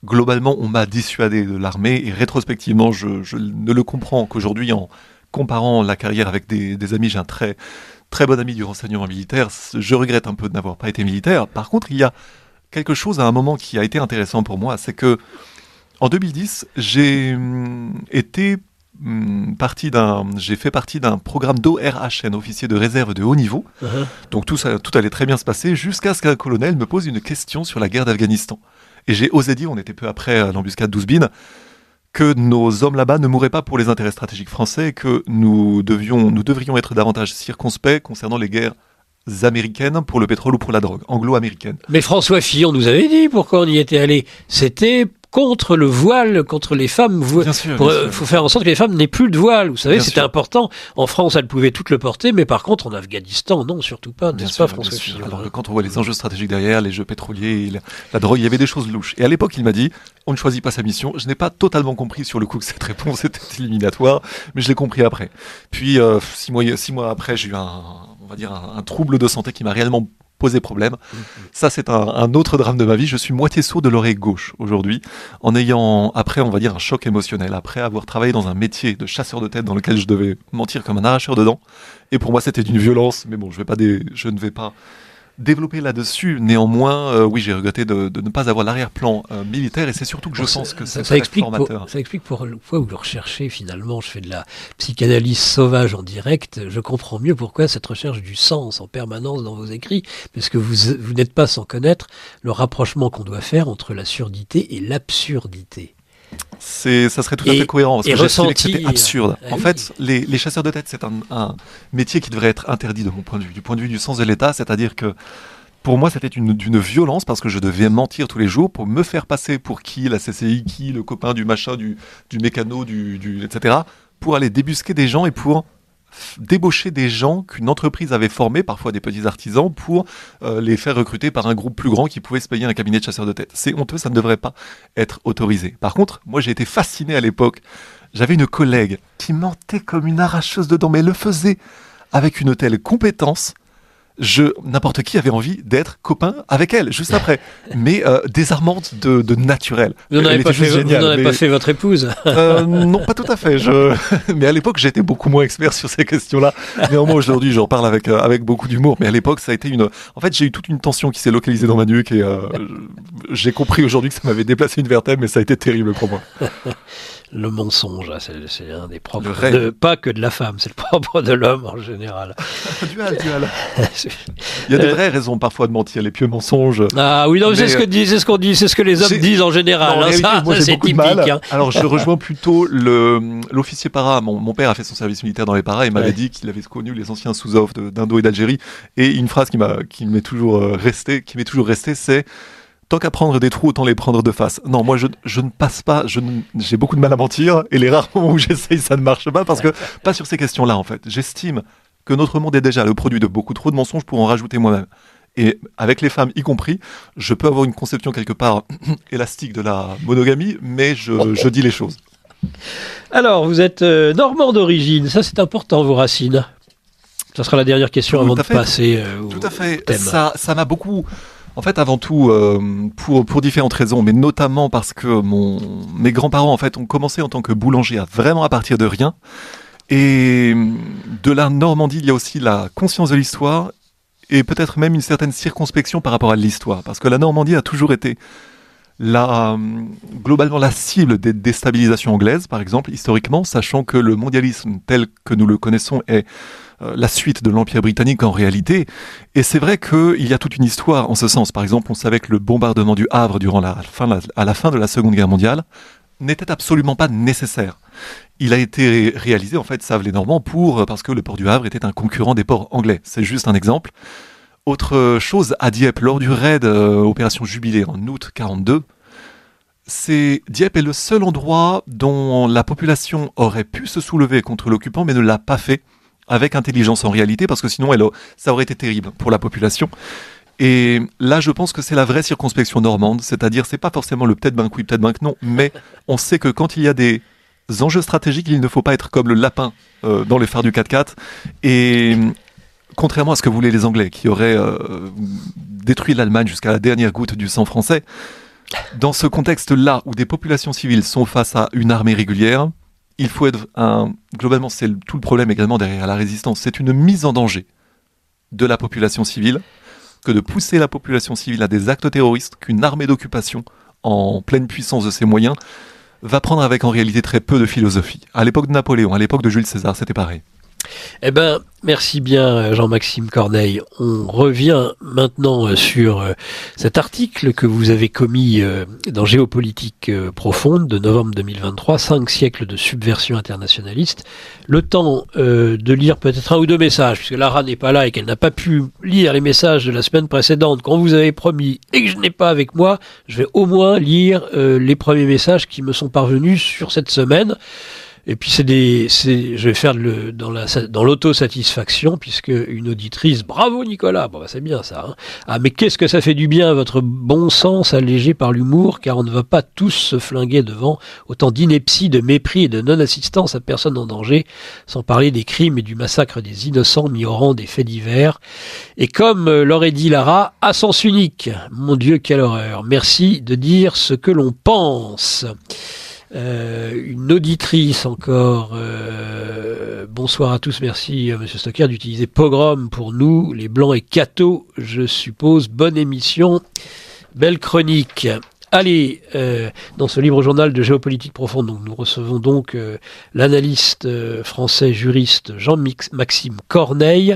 globalement on m'a dissuadé de l'armée et rétrospectivement je, je ne le comprends qu'aujourd'hui en comparant la carrière avec des, des amis, j'ai un très très bon ami du renseignement militaire, je regrette un peu de n'avoir pas été militaire. Par contre, il y a quelque chose à un moment qui a été intéressant pour moi, c'est que en 2010, j'ai hum, été hum, parti d'un, j'ai fait partie d'un programme d'ORHN, officier de réserve de haut niveau. Uh-huh. Donc tout, ça, tout allait très bien se passer jusqu'à ce qu'un colonel me pose une question sur la guerre d'Afghanistan. Et j'ai osé dire, on était peu après l'embuscade d'Ouzbine, que nos hommes là-bas ne mourraient pas pour les intérêts stratégiques français, et que nous, devions, nous devrions être davantage circonspects concernant les guerres américaines pour le pétrole ou pour la drogue, anglo-américaines. Mais François Fillon nous avait dit pourquoi on y était allé. C'était contre le voile, contre les femmes. Bien sûr, pour, bien euh, sûr. faut faire en sorte que les femmes n'aient plus de voile. Vous savez, c'était important. En France, elles pouvaient toutes le porter, mais par contre, en Afghanistan, non, surtout pas. N'est-ce pas, François. Fillon Alors quand on voit les enjeux stratégiques derrière, les jeux pétroliers, la, la drogue, il y avait des choses louches. Et à l'époque, il m'a dit, on ne choisit pas sa mission. Je n'ai pas totalement compris sur le coup que cette réponse était éliminatoire, mais je l'ai compris après. Puis euh, six mois, six mois après, j'ai eu un, dire un, trouble de santé qui m'a réellement posé problème. Ça, c'est un, autre drame de ma vie. Je suis moitié sourd de l'oreille gauche aujourd'hui, en ayant après, on va dire, un choc émotionnel, après avoir travaillé dans un métier de chasseur de tête dans lequel je devais mentir comme un arracheur de dents. Et pour moi, c'était d'une violence. Mais bon, je, vais pas dé- je ne vais pas développer là-dessus. Néanmoins, euh, oui, j'ai regretté de, de ne pas avoir l'arrière-plan euh, militaire. Et c'est surtout que je pense ça- que ça, ça explique formateur. pour, ça explique pourquoi vous le recherchez finalement. Je fais de la psychanalyse sauvage en direct. Je comprends mieux pourquoi cette recherche du sens en permanence dans vos écrits, parce que vous, vous n'êtes pas sans connaître le rapprochement qu'on doit faire entre la surdité et l'absurdité. C'est, ça serait tout à Et- fait cohérent parce et que ressenti, c'était absurde. ah en oui. fait, les, les chasseurs de tête, c'est un, un métier qui devrait être interdit de mon point de vue, du point de vue du sens de l'État, c'est-à-dire que pour moi, c'était une, d'une violence parce que je devais mentir tous les jours pour me faire passer pour qui, la CCI, qui, le copain du machin, du, du mécano, du, du, etc., pour aller débusquer des gens et pour débaucher des gens qu'une entreprise avait formés, parfois des petits artisans, pour euh, les faire recruter par un groupe plus grand qui pouvait se payer un cabinet de chasseurs de tête. C'est honteux, ça ne devrait pas être autorisé. Par contre, moi j'ai été fasciné à l'époque. J'avais une collègue qui mentait comme une arracheuse de dents, mais le faisait avec une telle compétence. Je n'importe qui avait envie d'être copain avec elle juste après, mais euh, désarmante de, de naturel. Vous n'en avez, pas fait, juste vous géniale, n'en avez mais- pas fait votre épouse. euh, non, pas tout à fait. Je... Mais à l'époque, j'étais beaucoup moins expert sur ces questions-là. Néanmoins, aujourd'hui, j'en parle avec, euh, avec beaucoup d'humour. Mais à l'époque, ça a été une. En fait, j'ai eu toute une tension qui s'est localisée dans ma nuque et euh, j'ai compris aujourd'hui que ça m'avait déplacé une vertèbre, mais ça a été terrible pour moi. Le mensonge, ah, c'est, un des propres. De- pas que de la femme, c'est le propre de l'homme en général. dual, dual. Il y a des Euh, vraies raisons parfois de mentir, les pieux mensonges. Ah oui, non, c'est ce que dit, c'est ce qu'on dit, c'est ce que les hommes disent en général. Non, en hein, réalité, ça, moi, ça, j'ai c'est typique. hein. Alors, je rejoins plutôt le l'officier para. Mon, mon père a fait son service militaire dans les paras et m'avait Ouais. dit qu'il avait connu les anciens sous-off de- d'Indo et d'Algérie. Et une phrase qui m'a qui m'est toujours euh, restée, qui m'est toujours restée, c'est tant qu'à prendre des trous, autant les prendre de face. Non, moi, je, je ne passe pas. J'ai beaucoup de mal à mentir et les rares moments où j'essaye, ça ne marche pas parce que pas sur ces questions-là, en fait. J'estime que notre monde est déjà le produit de beaucoup trop de mensonges pour en rajouter moi-même. Et avec les femmes y compris, je peux avoir une conception quelque part élastique de la monogamie, mais je, je dis les choses. Alors, vous êtes euh, normand d'origine, ça c'est important, vos racines. Ça sera la dernière question Tout avant de fait. passer euh, au Tout à fait. thème. Ça, ça m'a beaucoup. En fait, avant tout, euh, pour, pour différentes raisons, mais notamment parce que mon, mes grands-parents, en fait, ont commencé en tant que boulanger à vraiment à partir de rien. Et de la Normandie, il y a aussi la conscience de l'histoire et peut-être même une certaine circonspection par rapport à l'histoire. Parce que la Normandie a toujours été la, globalement la cible des déstabilisations anglaises, par exemple, historiquement, sachant que le mondialisme tel que nous le connaissons est la suite de l'Empire britannique en réalité. Et c'est vrai qu'il y a toute une histoire en ce sens. Par exemple, on savait que le bombardement du Havre durant la fin, à la fin de la Seconde Guerre mondiale n'était absolument pas nécessaire. Il a été ré- réalisé, en fait, savent les Normands, pour, parce que le port du Havre était un concurrent des ports anglais. C'est juste un exemple. Autre chose, à Dieppe, lors du raid euh, Opération Jubilé en août 42, c'est Dieppe est le seul endroit dont la population aurait pu se soulever contre l'occupant, mais ne l'a pas fait avec intelligence en réalité, parce que sinon ça aurait été terrible pour la population. Et là, je pense que c'est la vraie circonspection normande, c'est-à-dire c'est pas forcément le peut-être ben oui, peut-être ben non, mais on sait que quand il y a des enjeux stratégiques, il ne faut pas être comme le lapin euh, dans les phares du 4x4. Et contrairement à ce que voulaient les Anglais, qui auraient euh, détruit l'Allemagne jusqu'à la dernière goutte du sang français, dans ce contexte-là où des populations civiles sont face à une armée régulière, il faut être un. Globalement, c'est tout le problème également derrière la résistance. C'est une mise en danger de la population civile que de pousser la population civile à des actes terroristes qu'une armée d'occupation en pleine puissance de ses moyens va prendre avec en réalité très peu de philosophie. À l'époque de Napoléon, à l'époque de Jules César, c'était pareil. Eh ben, merci bien Jean-Maxime Corneille. On revient maintenant euh, sur euh, cet article que vous avez commis euh, dans Géopolitique profonde de novembre 2023, cinq siècles de subversion internationaliste. Le temps de lire peut-être un ou deux messages, puisque Lara n'est pas là et qu'elle n'a pas pu lire les messages de la semaine précédente quand vous avez promis et que je n'ai pas avec moi, je vais au moins lire les premiers messages qui me sont parvenus sur cette semaine. Et puis c'est des, je vais faire le, dans la, dans l'autosatisfaction puisque une auditrice, bravo Nicolas, bon bah, c'est bien ça. Hein. Ah mais qu'est-ce que ça fait du bien votre bon sens allégé par l'humour, car on ne va pas tous se flinguer devant autant d'ineptie, de mépris et de non-assistance à personne en danger, sans parler des crimes et du massacre des innocents mis au rang des faits divers. Et comme euh, l'aurait dit Lara, à sens unique. Mon Dieu, quelle horreur. Merci de dire ce que l'on pense. Euh, une auditrice encore. Euh, bonsoir à tous, merci à Monsieur Stocker d'utiliser pogrom pour nous, les blancs et cathos, je suppose. Bonne émission, belle chronique. Allez, euh, dans ce livre journal de géopolitique profonde, donc, nous recevons donc l'analyste français juriste Jean-Maxime Corneille.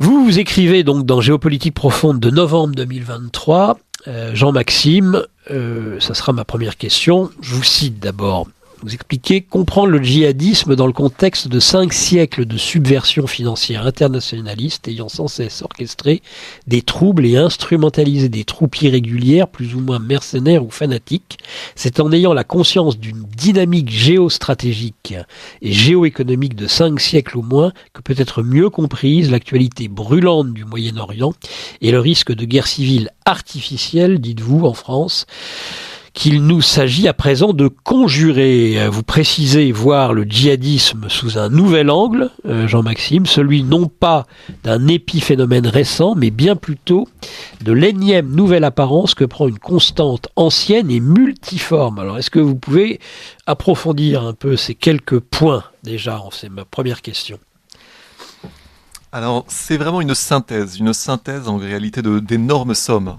Vous, vous écrivez donc dans Géopolitique profonde de novembre 2023 euh, Jean-Maxime, euh, ça sera ma première question. Je vous cite d'abord vous expliquez comprendre le djihadisme dans le contexte de cinq siècles de subversion financière internationaliste ayant sans cesse orchestré des troubles et instrumentalisé des troupes irrégulières plus ou moins mercenaires ou fanatiques. C'est en ayant la conscience d'une dynamique géostratégique et géoéconomique de cinq siècles au moins que peut être mieux comprise l'actualité brûlante du Moyen-Orient et le risque de guerre civile artificielle, dites-vous, en France qu'il nous s'agit à présent de conjurer. Vous précisez voir le djihadisme sous un nouvel angle, euh, Jean-Maxime, celui non pas d'un épiphénomène récent, mais bien plutôt de l'énième nouvelle apparence que prend une constante ancienne et multiforme. Alors est-ce que vous pouvez approfondir un peu ces quelques points déjà C'est ma première question? Alors c'est vraiment une synthèse, une synthèse en réalité d'énormes sommes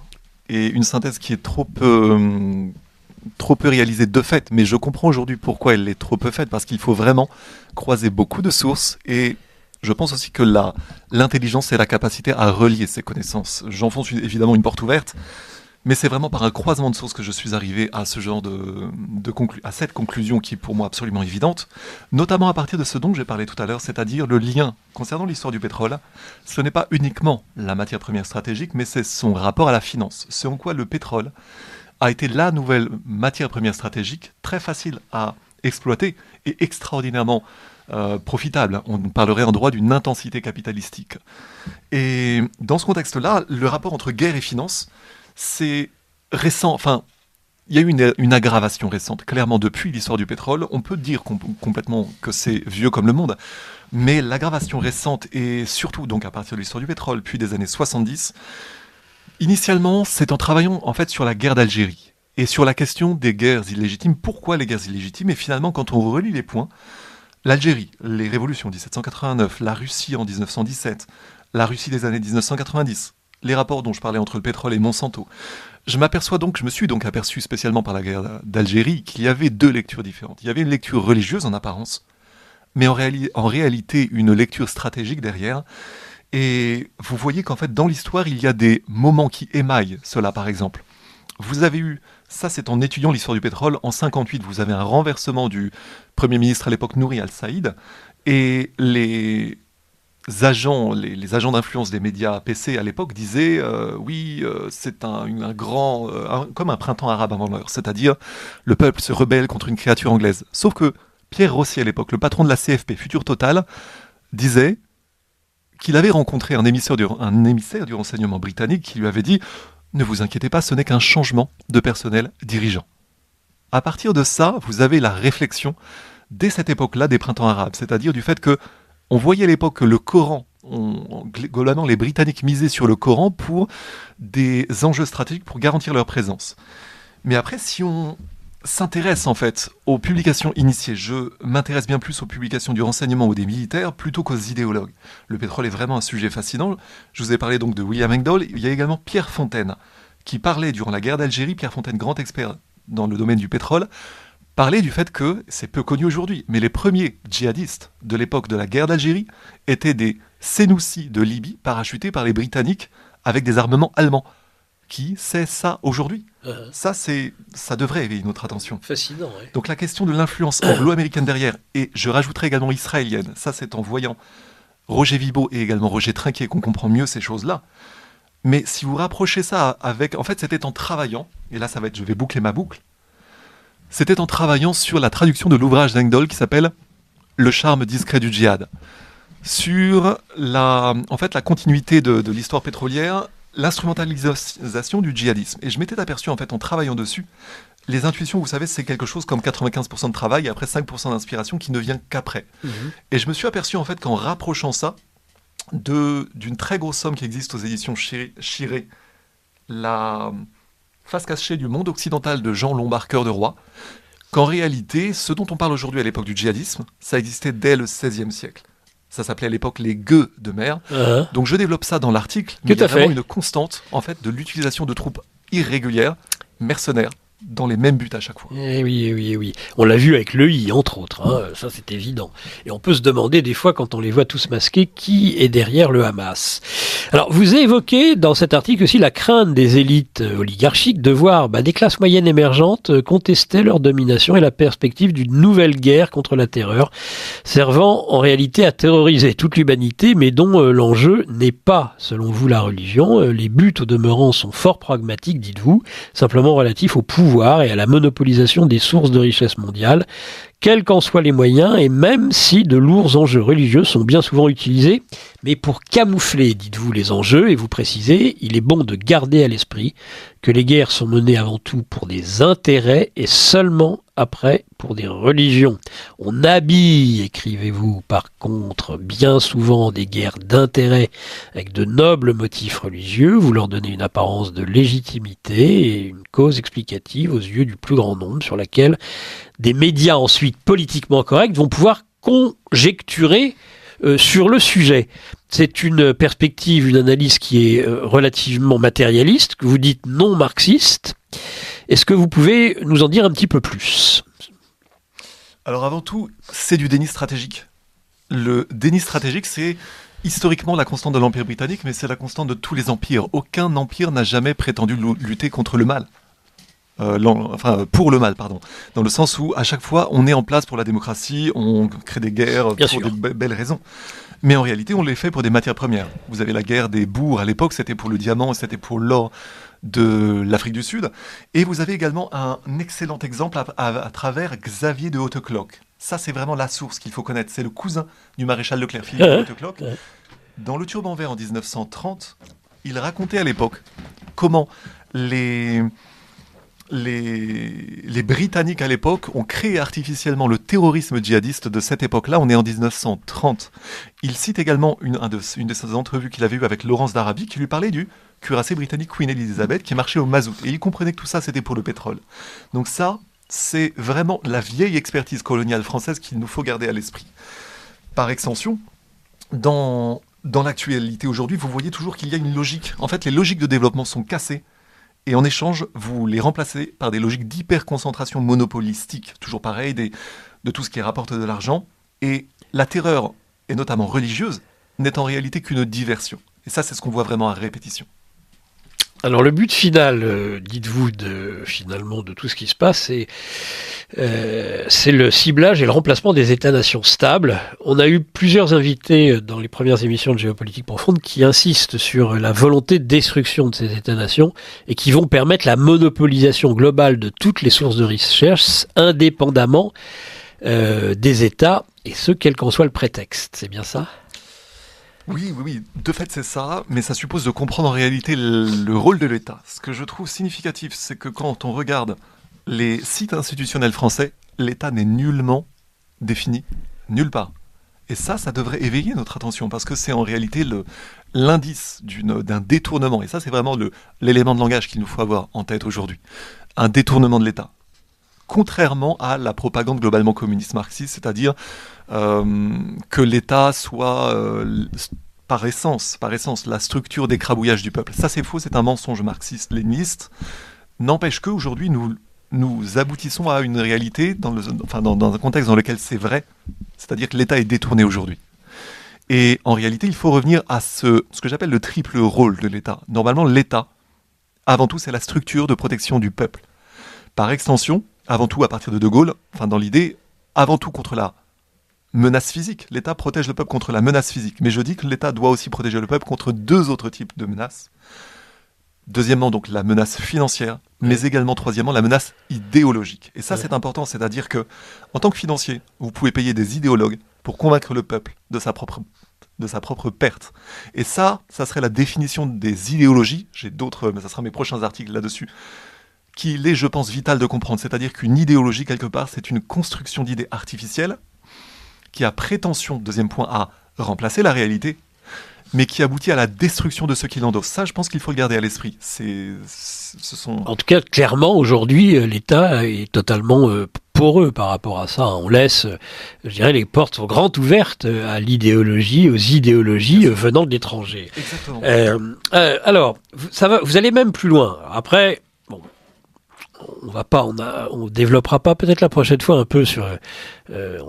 et une synthèse qui est trop peu, trop peu réalisée de fait, mais je comprends aujourd'hui pourquoi elle est trop peu faite, parce qu'il faut vraiment croiser beaucoup de sources et je pense aussi que l'intelligence et la capacité à relier ces connaissances. J'enfonce évidemment une porte ouverte, mais c'est vraiment par un croisement de sources que je suis arrivé à ce genre de, à cette conclusion qui est pour moi absolument évidente, notamment à partir de ce dont j'ai parlé tout à l'heure, c'est-à-dire le lien concernant l'histoire du pétrole. Ce n'est pas uniquement la matière première stratégique, mais c'est son rapport à la finance. C'est en quoi le pétrole a été la nouvelle matière première stratégique, très facile à exploiter et extraordinairement euh, profitable. On parlerait en droit d'une intensité capitalistique. Et dans ce contexte-là, le rapport entre guerre et finance c'est récent, enfin, il y a eu une, aggravation récente. Clairement, depuis l'histoire du pétrole, on peut dire complètement que c'est vieux comme le monde, mais l'aggravation récente, et surtout donc à partir de l'histoire du pétrole, puis des années 70, initialement, c'est en travaillant en fait sur la guerre d'Algérie et sur la question des guerres illégitimes. Pourquoi les guerres illégitimes Et finalement, quand on relie les points, l'Algérie, les révolutions 1789, la Russie en 1917, la Russie des années 1990, les rapports dont je parlais entre le pétrole et Monsanto. Je m'aperçois donc, je me suis donc aperçu spécialement par la guerre d'Algérie qu'il y avait deux lectures différentes. Il y avait une lecture religieuse en apparence, mais en, en réalité une lecture stratégique derrière. Et vous voyez qu'en fait dans l'histoire il y a des moments qui émaillent cela par exemple. Vous avez eu, ça c'est en étudiant l'histoire du pétrole, en 58 vous avez un renversement du Premier ministre à l'époque Nouri al-Saïd, et les, agents, les, agents d'influence des médias PC à l'époque disaient euh, oui, euh, c'est un, grand, euh, comme un printemps arabe avant l'heure, c'est-à-dire le peuple se rebelle contre une créature anglaise. Sauf que Pierre Rossi à l'époque, le patron de la CFP, Futur Total, disait qu'il avait rencontré un émissaire, du, un émissaire du renseignement britannique qui lui avait dit ne vous inquiétez pas, ce n'est qu'un changement de personnel dirigeant. À partir de ça, vous avez la réflexion dès cette époque-là des printemps arabes, c'est-à-dire du fait que on voyait à l'époque que le Coran, globalement les Britanniques misaient sur le Coran pour des enjeux stratégiques pour garantir leur présence. Mais après, si on s'intéresse en fait aux publications initiées, je m'intéresse bien plus aux publications du renseignement ou des militaires plutôt qu'aux idéologues. Le pétrole est vraiment un sujet fascinant. Je vous ai parlé donc de William Engdahl. Il y a également Pierre Fontaine qui parlait durant la guerre d'Algérie. Pierre Fontaine, grand expert dans le domaine du pétrole, parlait du fait que, c'est peu connu aujourd'hui, mais les premiers djihadistes de l'époque de la guerre d'Algérie étaient des Sénoussis de Libye parachutés par les Britanniques avec des armements allemands. Qui sait ça aujourd'hui? Euh, Ça, c'est, ça devrait éveiller notre attention. fascinant, ouais. Donc la question de l'influence anglo-américaine derrière, et je rajouterai également israélienne, ça c'est en voyant Roger Vibo et également Roger Trinquet qu'on comprend mieux ces choses-là. Mais si vous rapprochez ça avec... En fait, c'était en travaillant, et là ça va être, je vais boucler ma boucle, c'était en travaillant sur la traduction de l'ouvrage d'Engdahl qui s'appelle Le charme discret du djihad. Sur la, en fait, la continuité de, de l'histoire pétrolière, l'instrumentalisation du djihadisme. Et je m'étais aperçu en fait en travaillant dessus les intuitions, vous savez, c'est quelque chose comme 95% de travail et après 5% d'inspiration qui ne vient qu'après. Mhm. Et je me suis aperçu en fait qu'en rapprochant ça de d'une très grosse somme qui existe aux éditions Chiré, Chiré, la face cachée du monde occidental de Jean Lombard Cœur de Roi, qu'en réalité, ce dont on parle aujourd'hui à l'époque du djihadisme, ça existait dès le XVIe siècle. Ça s'appelait à l'époque les gueux de mer. Hein Donc je développe ça dans l'article, mais il y a fait. vraiment une constante en fait de l'utilisation de troupes irrégulières, mercenaires, dans les mêmes buts à chaque fois. Eh oui, eh oui, eh oui. On l'a vu avec l'EI, entre autres. hein, Ça, c'est évident. Et on peut se demander, des fois, quand on les voit tous masqués, qui est derrière le Hamas. Alors, vous évoquez dans cet article aussi la crainte des élites oligarchiques de voir bah, des classes moyennes émergentes contester leur domination et la perspective d'une nouvelle guerre contre la terreur, servant en réalité à terroriser toute l'humanité, mais dont euh, l'enjeu n'est pas, selon vous, la religion. Euh, Les buts, au demeurant, sont fort pragmatiques, dites-vous, simplement relatifs au pouvoir et à la monopolisation des sources de richesse mondiale, quels qu'en soient les moyens, et même si de lourds enjeux religieux sont bien souvent utilisés, mais pour camoufler, dites-vous, les enjeux, et vous précisez, il est bon de garder à l'esprit que les guerres sont menées avant tout pour des intérêts et seulement après pour des religions. On habille, écrivez-vous, par contre, bien souvent des guerres d'intérêt avec de nobles motifs religieux, vous leur donnez une apparence de légitimité et une cause explicative aux yeux du plus grand nombre sur laquelle des médias ensuite politiquement corrects vont pouvoir conjecturer euh, sur le sujet. C'est une perspective, une analyse qui est euh, relativement matérialiste, que vous dites non marxiste. Est-ce que vous pouvez nous en dire un petit peu plus? Alors avant tout, c'est du déni stratégique. Le déni stratégique, c'est historiquement la constante de l'Empire britannique, mais c'est la constante de tous les empires. Aucun empire n'a jamais prétendu lu- lutter contre le mal. Euh, enfin, pour le mal, pardon. Dans le sens où, à chaque fois, on est en place pour la démocratie, on crée des guerres Bien pour sûr. des be- belles raisons. Mais en réalité, on les fait pour des matières premières. Vous avez la guerre des bourgs à l'époque, c'était pour le diamant, c'était pour l'or de l'Afrique du Sud. Et vous avez également un excellent exemple à, à- à travers Xavier de Hautecloque. Ça, c'est vraiment la source qu'il faut connaître. C'est le cousin du maréchal Leclerc, Philippe de Hautecloque. Dans Le Turban Vert en 1930, il racontait à l'époque comment les, les, Britanniques à l'époque ont créé artificiellement le terrorisme djihadiste de cette époque-là. On est en 1930. Il cite également une, un de, une ses entrevues qu'il avait eues avec Laurence d'Arabie qui lui parlait du cuirassé britannique Queen Elizabeth qui marchait au mazout. Et il comprenait que tout ça, c'était pour le pétrole. Donc ça, c'est vraiment la vieille expertise coloniale française qu'il nous faut garder à l'esprit. Par extension, dans, dans l'actualité aujourd'hui, vous voyez toujours qu'il y a une logique. En fait, les logiques de développement sont cassées. Et en échange, vous les remplacez par des logiques d'hyperconcentration monopolistique, toujours pareil, de tout ce qui rapporte de l'argent. Et la terreur, et notamment religieuse, n'est en réalité qu'une diversion. Et ça, c'est ce qu'on voit vraiment à répétition. Alors le but final, euh, dites-vous, de finalement de tout ce qui se passe, c'est euh, c'est le ciblage et le remplacement des États-nations stables. On a eu plusieurs invités euh, dans les premières émissions de Géopolitique Profonde qui insistent sur la volonté de destruction de ces États-nations et qui vont permettre la monopolisation globale de toutes les sources de richesse indépendamment des États, et ce, quel qu'en soit le prétexte. C'est bien ça? Oui, oui. De fait, c'est ça, mais ça suppose de comprendre en réalité le, le rôle de l'État. Ce que je trouve significatif, c'est que quand on regarde les sites institutionnels français, l'État n'est nullement défini, nulle part. Et ça, ça devrait éveiller notre attention, parce que c'est en réalité l'indice d'un détournement. Et ça, c'est vraiment l'élément de langage qu'il nous faut avoir en tête aujourd'hui. Un détournement de l'État. Contrairement à la propagande globalement communiste marxiste, c'est-à-dire que l'État soit euh, par essence, par essence, la structure d'écrabouillage du peuple. Ça, c'est faux, c'est un mensonge marxiste-léniniste. N'empêche qu'aujourd'hui, nous, nous aboutissons à une réalité dans un contexte dans lequel c'est vrai, c'est-à-dire que l'État est détourné aujourd'hui. Et en réalité, il faut revenir à ce, ce que j'appelle le triple rôle de l'État. Normalement, l'État, avant tout, c'est la structure de protection du peuple. Par extension, avant tout, à partir de De Gaulle, enfin dans l'idée, avant tout contre la menace physique. L'État protège le peuple contre la menace physique. Mais je dis que l'État doit aussi protéger le peuple contre deux autres types de menaces. Deuxièmement, donc la menace financière, mais également troisièmement la menace idéologique. Et ça, Ouais. c'est important, c'est-à-dire que en tant que financier, vous pouvez payer des idéologues pour convaincre le peuple de sa propre de sa propre perte. Et ça, ça serait la définition des idéologies. J'ai d'autres, mais ça sera mes prochains articles là-dessus, qu'il est, je pense, vital de comprendre. C'est-à-dire qu'une idéologie, quelque part, c'est une construction d'idées artificielles qui a prétention, deuxième point, à remplacer la réalité, mais qui aboutit à la destruction de ce qu'il endosse. Ça, je pense qu'il faut le garder à l'esprit. C'est, ce sont. En tout cas, clairement, aujourd'hui, euh, l'État est totalement euh, poreux par rapport à ça. On laisse, euh, je dirais, les portes sont grandes ouvertes à l'idéologie, aux idéologies venant de l'étranger. Exactement. Euh, euh, alors, vous- ça va, vous allez même plus loin. Après, bon, on va pas, on a, on développera pas peut-être la prochaine fois un peu sur euh,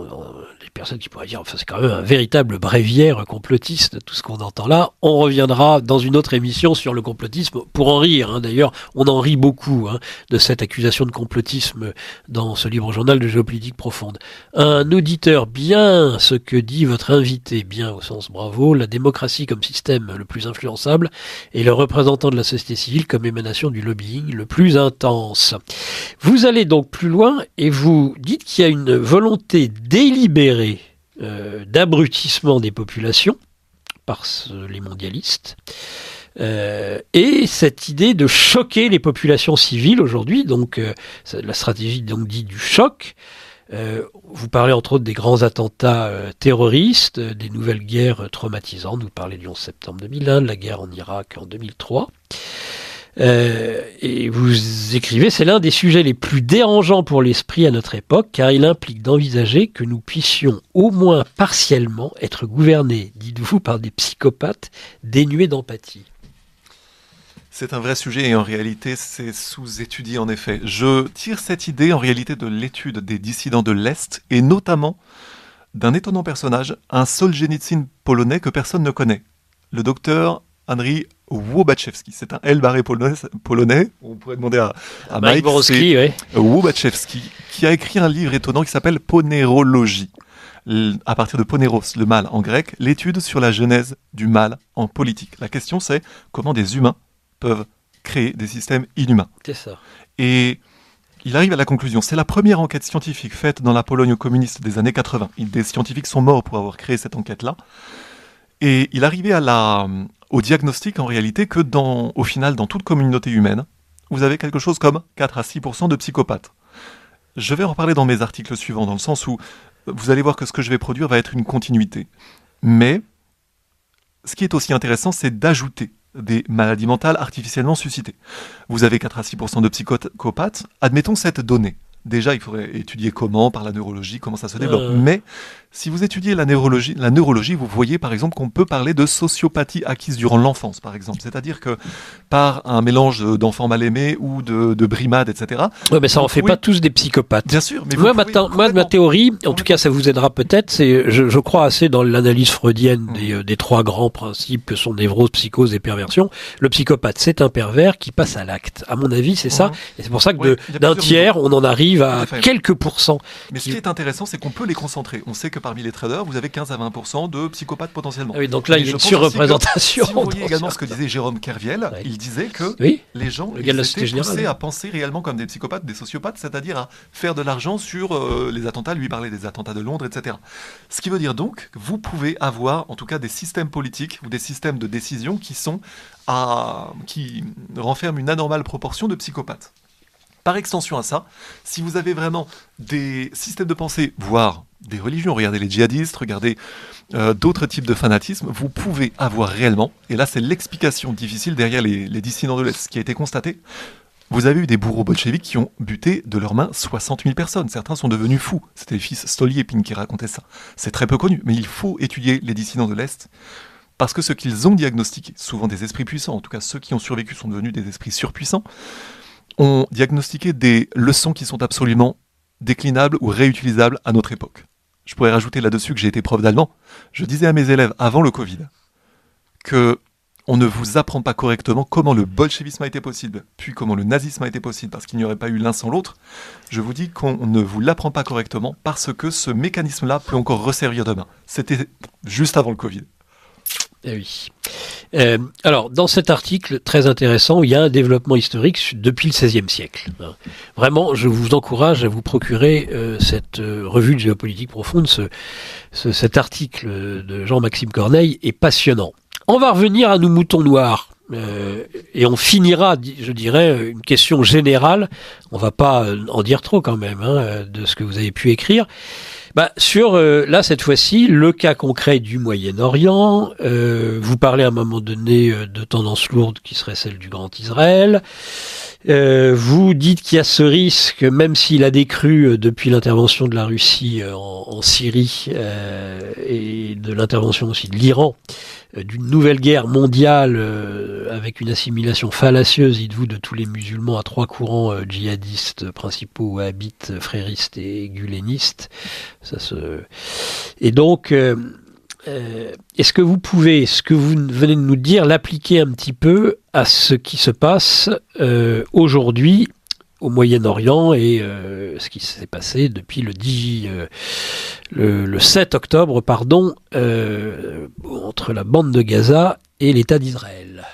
les personnes qui pourraient dire, enfin, c'est quand même un véritable bréviaire complotiste tout ce qu'on entend là. On reviendra dans une autre émission sur le complotisme pour en rire. hein. D'ailleurs, on en rit beaucoup hein, de cette accusation de complotisme dans ce livre journal de géopolitique profonde. Un auditeur bien ce que dit votre invité, bien au sens bravo, la démocratie comme système le plus influençable et le représentant de la société civile comme émanation du lobbying le plus intense. Vous allez donc plus loin et vous dites qu'il y a une volonté délibérée euh, d'abrutissement des populations par les mondialistes. Euh, et cette idée de choquer les populations civiles aujourd'hui, donc euh, la stratégie donc dit du choc. Vous parlez entre autres des grands attentats terroristes, des nouvelles guerres traumatisantes. Vous parlez du 11 septembre 2001, de la guerre en Irak en 2003. Euh, et vous écrivez, c'est l'un des sujets les plus dérangeants pour l'esprit à notre époque, car il implique d'envisager que nous puissions au moins partiellement être gouvernés, dites-vous, par des psychopathes dénués d'empathie. C'est un vrai sujet et en réalité c'est sous-étudié en effet. Je tire cette idée en réalité de l'étude des dissidents de l'Est et notamment d'un étonnant personnage, un Solzhenitsyn polonais que personne ne connaît, le docteur Henry Wobaczewski. C'est un L barré polonais, polonais. On pourrait demander à, à Mike Mike, Borowski, ouais. c'est Wobaczewski, qui a écrit un livre étonnant qui s'appelle Ponérologie. À partir de ponéros, le mal en grec, l'étude sur la genèse du mal en politique. La question c'est comment des humains peuvent créer des systèmes inhumains. c'est ça. Et il arrive à la conclusion. C'est la première enquête scientifique faite dans la Pologne communiste des années 80. Il- Des scientifiques sont morts pour avoir créé cette enquête-là. Et il arrivait à la, au diagnostic en réalité que dans, au final, dans toute communauté humaine, vous avez quelque chose comme 4 à 6% de psychopathes. Je vais en parler dans mes articles suivants, dans le sens où vous allez voir que ce que je vais produire va être une continuité. Mais ce qui est aussi intéressant, c'est d'ajouter des maladies mentales artificiellement suscitées. Vous avez 4 à 6 de psychopathes. Admettons cette donnée. Déjà, il faudrait étudier comment, par la neurologie, comment ça se développe. Euh. Mais si vous étudiez la neurologie, la neurologie, vous voyez par exemple qu'on peut parler de sociopathie acquise durant l'enfance, par exemple. C'est-à-dire que par un mélange d'enfants mal aimés ou de, de brimades, etc. Ouais, mais ça en fait pouvez- pas tous des psychopathes. Bien sûr, mais Moi, ma, moi, théorie, en tout cas, ça vous aidera peut-être, c'est, je, je crois assez dans l'analyse freudienne Mm. des, euh, des trois grands principes que sont névrose, psychose et perversion. Le psychopathe, c'est un pervers qui passe à l'acte. À mon avis, c'est ça. Et c'est pour ça que d'un tiers, on en arrive à quelques pourcents. Mais ce qui est intéressant, c'est qu'on peut les concentrer. On sait que parmi les traders, vous avez 15 à 20% de psychopathes potentiellement. Ah oui, donc là, il y a une surreprésentation. Si vous voyez également ce que disait Jérôme Kerviel, Ouais. il disait que Oui, les gens Le ils étaient Générale. poussés à penser réellement comme des psychopathes, des sociopathes, c'est-à-dire à faire de l'argent sur euh, les attentats. Lui parlait des attentats de Londres, etc. Ce qui veut dire donc que vous pouvez avoir en tout cas des systèmes politiques ou des systèmes de décision qui sont à, qui renferment une anormale proportion de psychopathes. Par extension à ça, si vous avez vraiment des systèmes de pensée, voire des religions, regardez les djihadistes, regardez euh, d'autres types de fanatisme, vous pouvez avoir réellement, et là c'est l'explication difficile derrière les, dissidents de l'Est, qui a été constaté, vous avez eu des bourreaux bolcheviques qui ont buté de leurs mains 60 000 personnes. Certains sont devenus fous. C'était le fils Stolyepine qui racontait ça. C'est très peu connu, mais il faut étudier les dissidents de l'Est parce que ce qu'ils ont diagnostiqué, souvent des esprits puissants, en tout cas ceux qui ont survécu sont devenus des esprits surpuissants, ont diagnostiqué des leçons qui sont absolument déclinables ou réutilisables à notre époque. Je pourrais rajouter là-dessus que j'ai été prof d'allemand. Je disais à mes élèves avant le Covid que on ne vous apprend pas correctement comment le bolchevisme a été possible, puis comment le nazisme a été possible, parce qu'il n'y aurait pas eu l'un sans l'autre. Je vous dis qu'on ne vous l'apprend pas correctement parce que ce mécanisme-là peut encore resservir demain. C'était juste avant le Covid. Eh oui. Euh, alors, dans cet article très intéressant, il y a un développement historique depuis le XVIe siècle. Hein. Vraiment, je vous encourage à vous procurer euh, cette euh, revue de géopolitique profonde. Ce, ce, cet article de Jean-Maxime Corneille est passionnant. On va revenir à nos moutons noirs. Euh, et on finira, je dirais, une question générale. On va pas en dire trop quand même hein, de ce que vous avez pu écrire. Bah, sur euh, là cette fois-ci le cas concret du Moyen-Orient. Euh, vous parlez à un moment donné euh, de tendance lourde qui serait celle du Grand Israël. Euh, vous dites qu'il y a ce risque, même s'il a décru depuis l'intervention de la Russie en, en Syrie et de l'intervention aussi de l'Iran, d'une nouvelle guerre mondiale avec une assimilation fallacieuse, dites-vous, de tous les musulmans à trois courants djihadistes principaux, wahhabites, fréristes et gulénistes. Ça se... Et donc, euh, est-ce que vous pouvez, ce que vous venez de nous dire, l'appliquer un petit peu à ce qui se passe euh, aujourd'hui au Moyen-Orient et euh, ce qui s'est passé depuis le 10, euh, le, le, 7 octobre, pardon, entre la bande de Gaza et l'État d'Israël?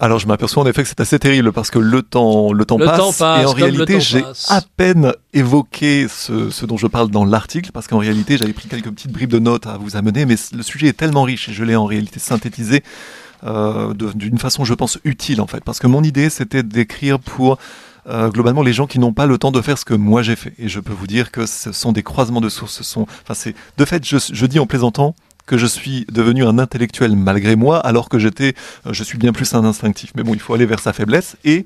Alors je m'aperçois en effet que c'est assez terrible parce que le temps, le temps, Le passe, temps passe, et en réalité j'ai à peine évoqué ce, ce dont je parle dans l'article parce qu'en réalité j'avais pris quelques petites bribes de notes à vous amener mais le sujet est tellement riche et je l'ai en réalité synthétisé euh, d'une façon je pense utile en fait. Parce que mon idée c'était d'écrire pour euh, globalement les gens qui n'ont pas le temps de faire ce que moi j'ai fait. Et je peux vous dire que ce sont des croisements de sources ce sont enfin c'est de fait je, je dis en plaisantant que je suis devenu un intellectuel malgré moi, alors que j'étais, euh, je suis bien plus un instinctif. Mais bon, il faut aller vers sa faiblesse et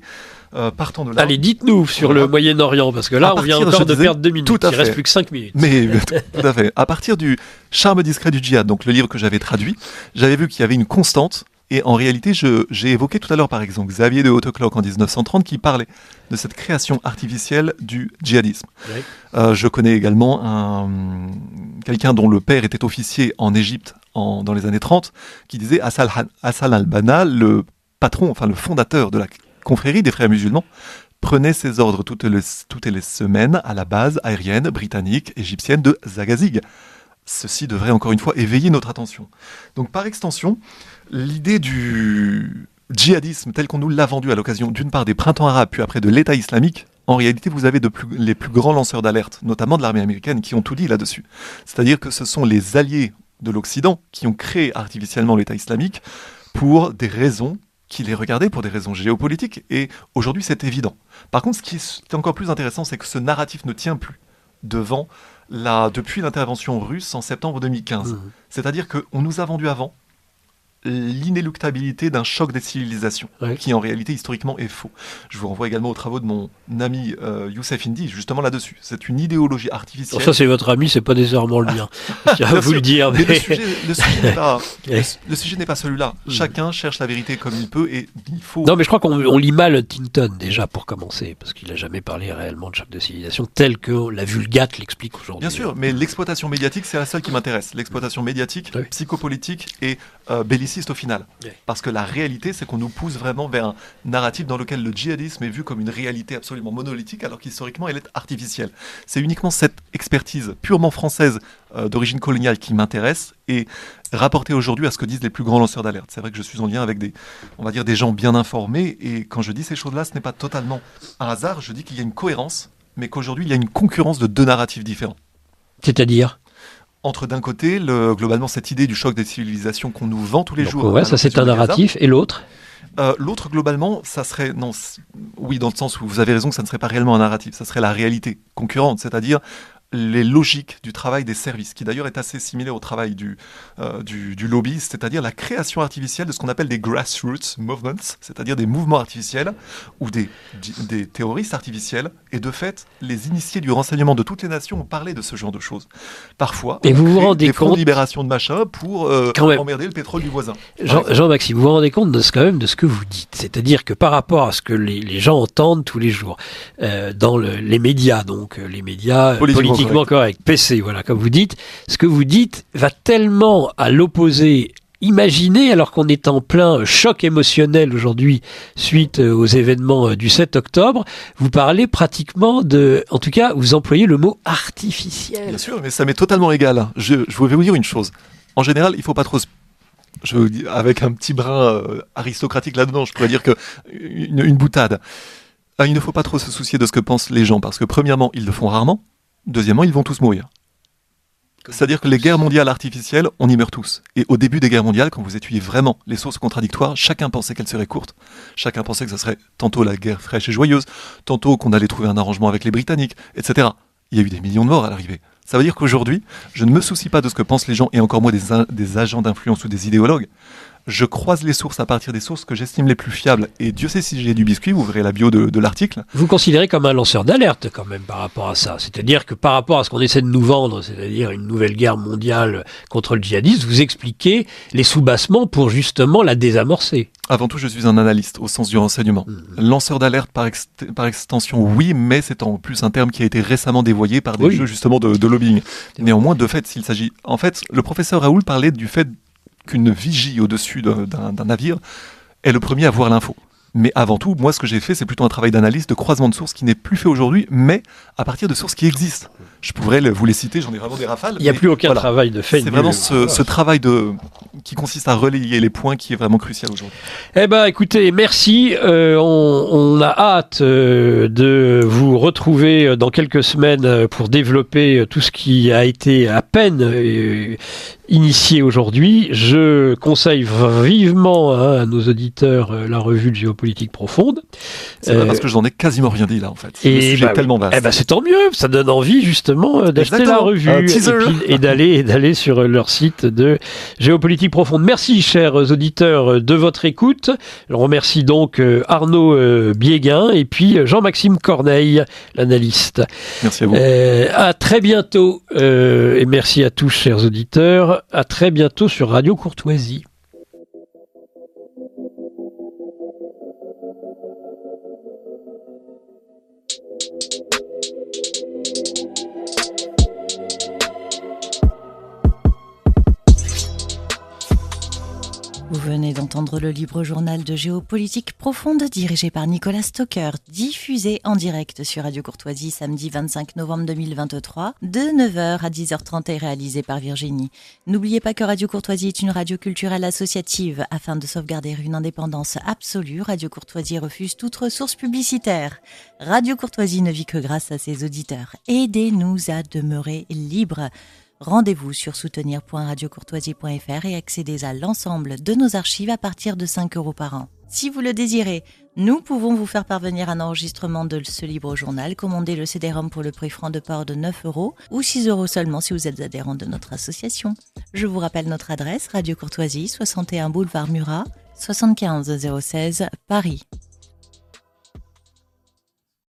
euh, partant de là. Allez, dites-nous sur le Moyen-Orient, parce que là, on vient encore de disais, perdre deux minutes. tout à Il reste fait. plus que cinq minutes. Mais tout à fait. À partir du charme discret du djihad, donc le livre que j'avais traduit, j'avais vu qu'il y avait une constante. Et en réalité, j'ai évoqué tout à l'heure, par exemple, Xavier de Hautecloque en 1930 qui parlait de cette création artificielle du djihadisme. Oui. Euh, je connais également un, quelqu'un dont le père était officier en Égypte en, dans les années 30 qui disait Hassan, Hassan al-Banna, le patron, enfin le fondateur de la confrérie des frères musulmans, prenait ses ordres toutes les, toutes les semaines à la base aérienne britannique égyptienne de Zagazig. Ceci devrait encore une fois éveiller notre attention. Donc par extension, l'idée du djihadisme tel qu'on nous l'a vendu à l'occasion d'une part des printemps arabes puis après de l'État islamique, en réalité vous avez de plus, les plus grands lanceurs d'alerte, notamment de l'armée américaine, qui ont tout dit là-dessus. C'est-à-dire que ce sont les alliés de l'Occident qui ont créé artificiellement l'État islamique pour des raisons qui les regardaient pour des raisons géopolitiques. Et aujourd'hui, c'est évident. Par contre, ce qui est encore plus intéressant, c'est que ce narratif ne tient plus devant la, depuis l'intervention russe en septembre 2015. Mhm. C'est-à-dire qu'on nous a vendu avant l'inéluctabilité d'un choc des civilisations, Ouais. qui en réalité historiquement est faux. Je vous renvoie également aux travaux de mon ami euh, Youssef Indy, justement là-dessus. C'est une idéologie Alors artificielle. ça, c'est votre ami, c'est pas nécessairement le mien. Je vous sûr, le dire. Mais le sujet, le sujet n'est pas, celui-là. Mm. Chacun cherche la vérité comme il peut et il faut. Non, mais je crois qu'on on lit mal Tinton déjà pour commencer, parce qu'il a jamais parlé réellement de choc de civilisation tel que la Vulgate l'explique aujourd'hui. Bien sûr, mais l'exploitation médiatique, c'est la seule qui m'intéresse. L'exploitation médiatique, Oui. psychopolitique et euh, belliciste au final. Parce que la réalité, c'est qu'on nous pousse vraiment vers un narratif dans lequel le djihadisme est vu comme une réalité absolument monolithique, alors qu'historiquement, elle est artificielle. C'est uniquement cette expertise purement française euh, d'origine coloniale qui m'intéresse et rapportée aujourd'hui à ce que disent les plus grands lanceurs d'alerte. C'est vrai que je suis en lien avec des, on va dire, des gens bien informés et quand je dis ces choses-là, ce n'est pas totalement un hasard. Je dis qu'il y a une cohérence, mais qu'aujourd'hui, il y a une concurrence de deux narratifs différents C'est-à-dire? Entre d'un côté, le, globalement, cette idée du choc des civilisations qu'on nous vend tous les Donc, jours. ouais, à ça c'est un narratif, et l'autre? Euh, L'autre, globalement, ça serait. Non, oui, dans le sens où vous avez raison que ça ne serait pas réellement un narratif, ça serait la réalité concurrente, c'est-à-dire les logiques du travail des services, qui d'ailleurs est assez similaire au travail du, euh, du, du lobby, c'est-à-dire la création artificielle de ce qu'on appelle des grassroots movements, c'est-à-dire des mouvements artificiels ou des, des terroristes artificiels. Et de fait, les initiés du renseignement de toutes les nations ont parlé de ce genre de choses. Parfois, Et on vous vous crée rendez des fonds compte- de libération de machin pour euh, emmerder le pétrole du voisin. Jean- Jean-Maxime, vous vous rendez compte de ce, quand même de ce que vous dites. C'est-à-dire que par rapport à ce que les, les gens entendent tous les jours euh, dans le- les médias, donc euh, les médias euh, Politiquement politiquement, corrects, PC, voilà, comme vous dites, ce que vous dites va tellement à l'opposé. Imaginez, alors qu'on est en plein choc émotionnel aujourd'hui suite euh, aux événements euh, du 7 octobre, vous parlez pratiquement de, en tout cas, vous employez le mot artificiel. Bien sûr, mais ça m'est totalement égal. Je, je vais vous dire une chose. En général, il faut pas trop. se- Je, avec un petit brin euh, aristocratique là-dedans, je pourrais dire que une, une boutade. Il ne faut pas trop se soucier de ce que pensent les gens, parce que premièrement, ils le font rarement. Deuxièmement, ils vont tous mourir. C'est-à-dire que les guerres mondiales artificielles, on y meurt tous. Et au début des guerres mondiales, quand vous étudiez vraiment les sources contradictoires, chacun pensait qu'elles seraient courtes. Chacun pensait que ça serait tantôt la guerre fraîche et joyeuse, tantôt qu'on allait trouver un arrangement avec les Britanniques, etc. Il y a eu des millions de morts à l'arrivée. Ça veut dire qu'aujourd'hui, je ne me soucie pas de ce que pensent les gens, et encore moins des, agents d'influence ou des idéologues. Je croise les sources à partir des sources que j'estime les plus fiables. Et Dieu sait si j'ai du biscuit, vous verrez la bio de, de l'article. vous considérez comme un lanceur d'alerte quand même par rapport à ça. C'est-à-dire que par rapport à ce qu'on essaie de nous vendre, c'est-à-dire une nouvelle guerre mondiale contre le djihadisme, vous expliquez les soubassements pour justement la désamorcer. Avant tout, je suis un analyste au sens du renseignement. Lanceur d'alerte par, ex- par extension, oui, mais c'est en plus un terme qui a été récemment dévoyé par des Oui. jeux justement de, de lobbying. Néanmoins, de fait, s'il s'agit... En fait, le professeur Raoul parlait du fait qu'une vigie au-dessus de- d'un d'un navire est le premier à voir l'info. Mais avant tout, moi, ce que j'ai fait, c'est plutôt un travail d'analyse, de croisement de sources qui n'est plus fait aujourd'hui, mais à partir de sources qui existent. Je pourrais le- vous les citer, j'en ai vraiment des rafales. Il n'y a plus aucun voilà. travail de fait. C'est vraiment ce, ce travail de, qui consiste à relayer les points qui est vraiment crucial aujourd'hui. Eh ben, écoutez, merci. Euh, on, on a hâte euh, de vous retrouver euh, dans quelques semaines pour développer tout ce qui a été à peine euh, initié aujourd'hui. Je conseille vivement hein, à nos auditeurs euh, la revue de géopolitique profonde. C'est Euh, parce que j'en ai quasiment rien dit là en fait. le Et sujet bah est tellement vaste. Eh ben c'est tant mieux, ça donne envie justement euh, d'acheter la revue et, et d'aller et d'aller sur leur site de géopolitique profonde. Merci chers auditeurs de votre écoute. Je remercie donc euh, Arnaud euh, Biéguin et puis Jean-Maxime Corneille, l'analyste. Merci à vous. Euh, à très bientôt euh, et merci à tous chers auditeurs. À très bientôt sur Radio Courtoisie. Vous venez d'entendre le libre journal de géopolitique profonde dirigé par Nicolas Stocker, diffusé en direct sur Radio Courtoisie samedi 25 novembre 2023 de 9h à 10h30 et réalisé par Virginie. N'oubliez pas que Radio Courtoisie est une radio culturelle associative. Afin de sauvegarder une indépendance absolue, Radio Courtoisie refuse toute ressource publicitaire. Radio Courtoisie ne vit que grâce à ses auditeurs. Aidez-nous à demeurer libres. Rendez-vous sur soutenir.radiocourtoisie.fr et accédez à l'ensemble de nos archives à partir de 5 euros par an. Si vous le désirez, nous pouvons vous faire parvenir un enregistrement de ce libre journal. Commandez le CD-ROM pour le prix franc de port de 9 euros ou 6 euros seulement si vous êtes adhérent de notre association. Je vous rappelle notre adresse Radio Courtoisie, 61 boulevard Murat, 75 016 Paris.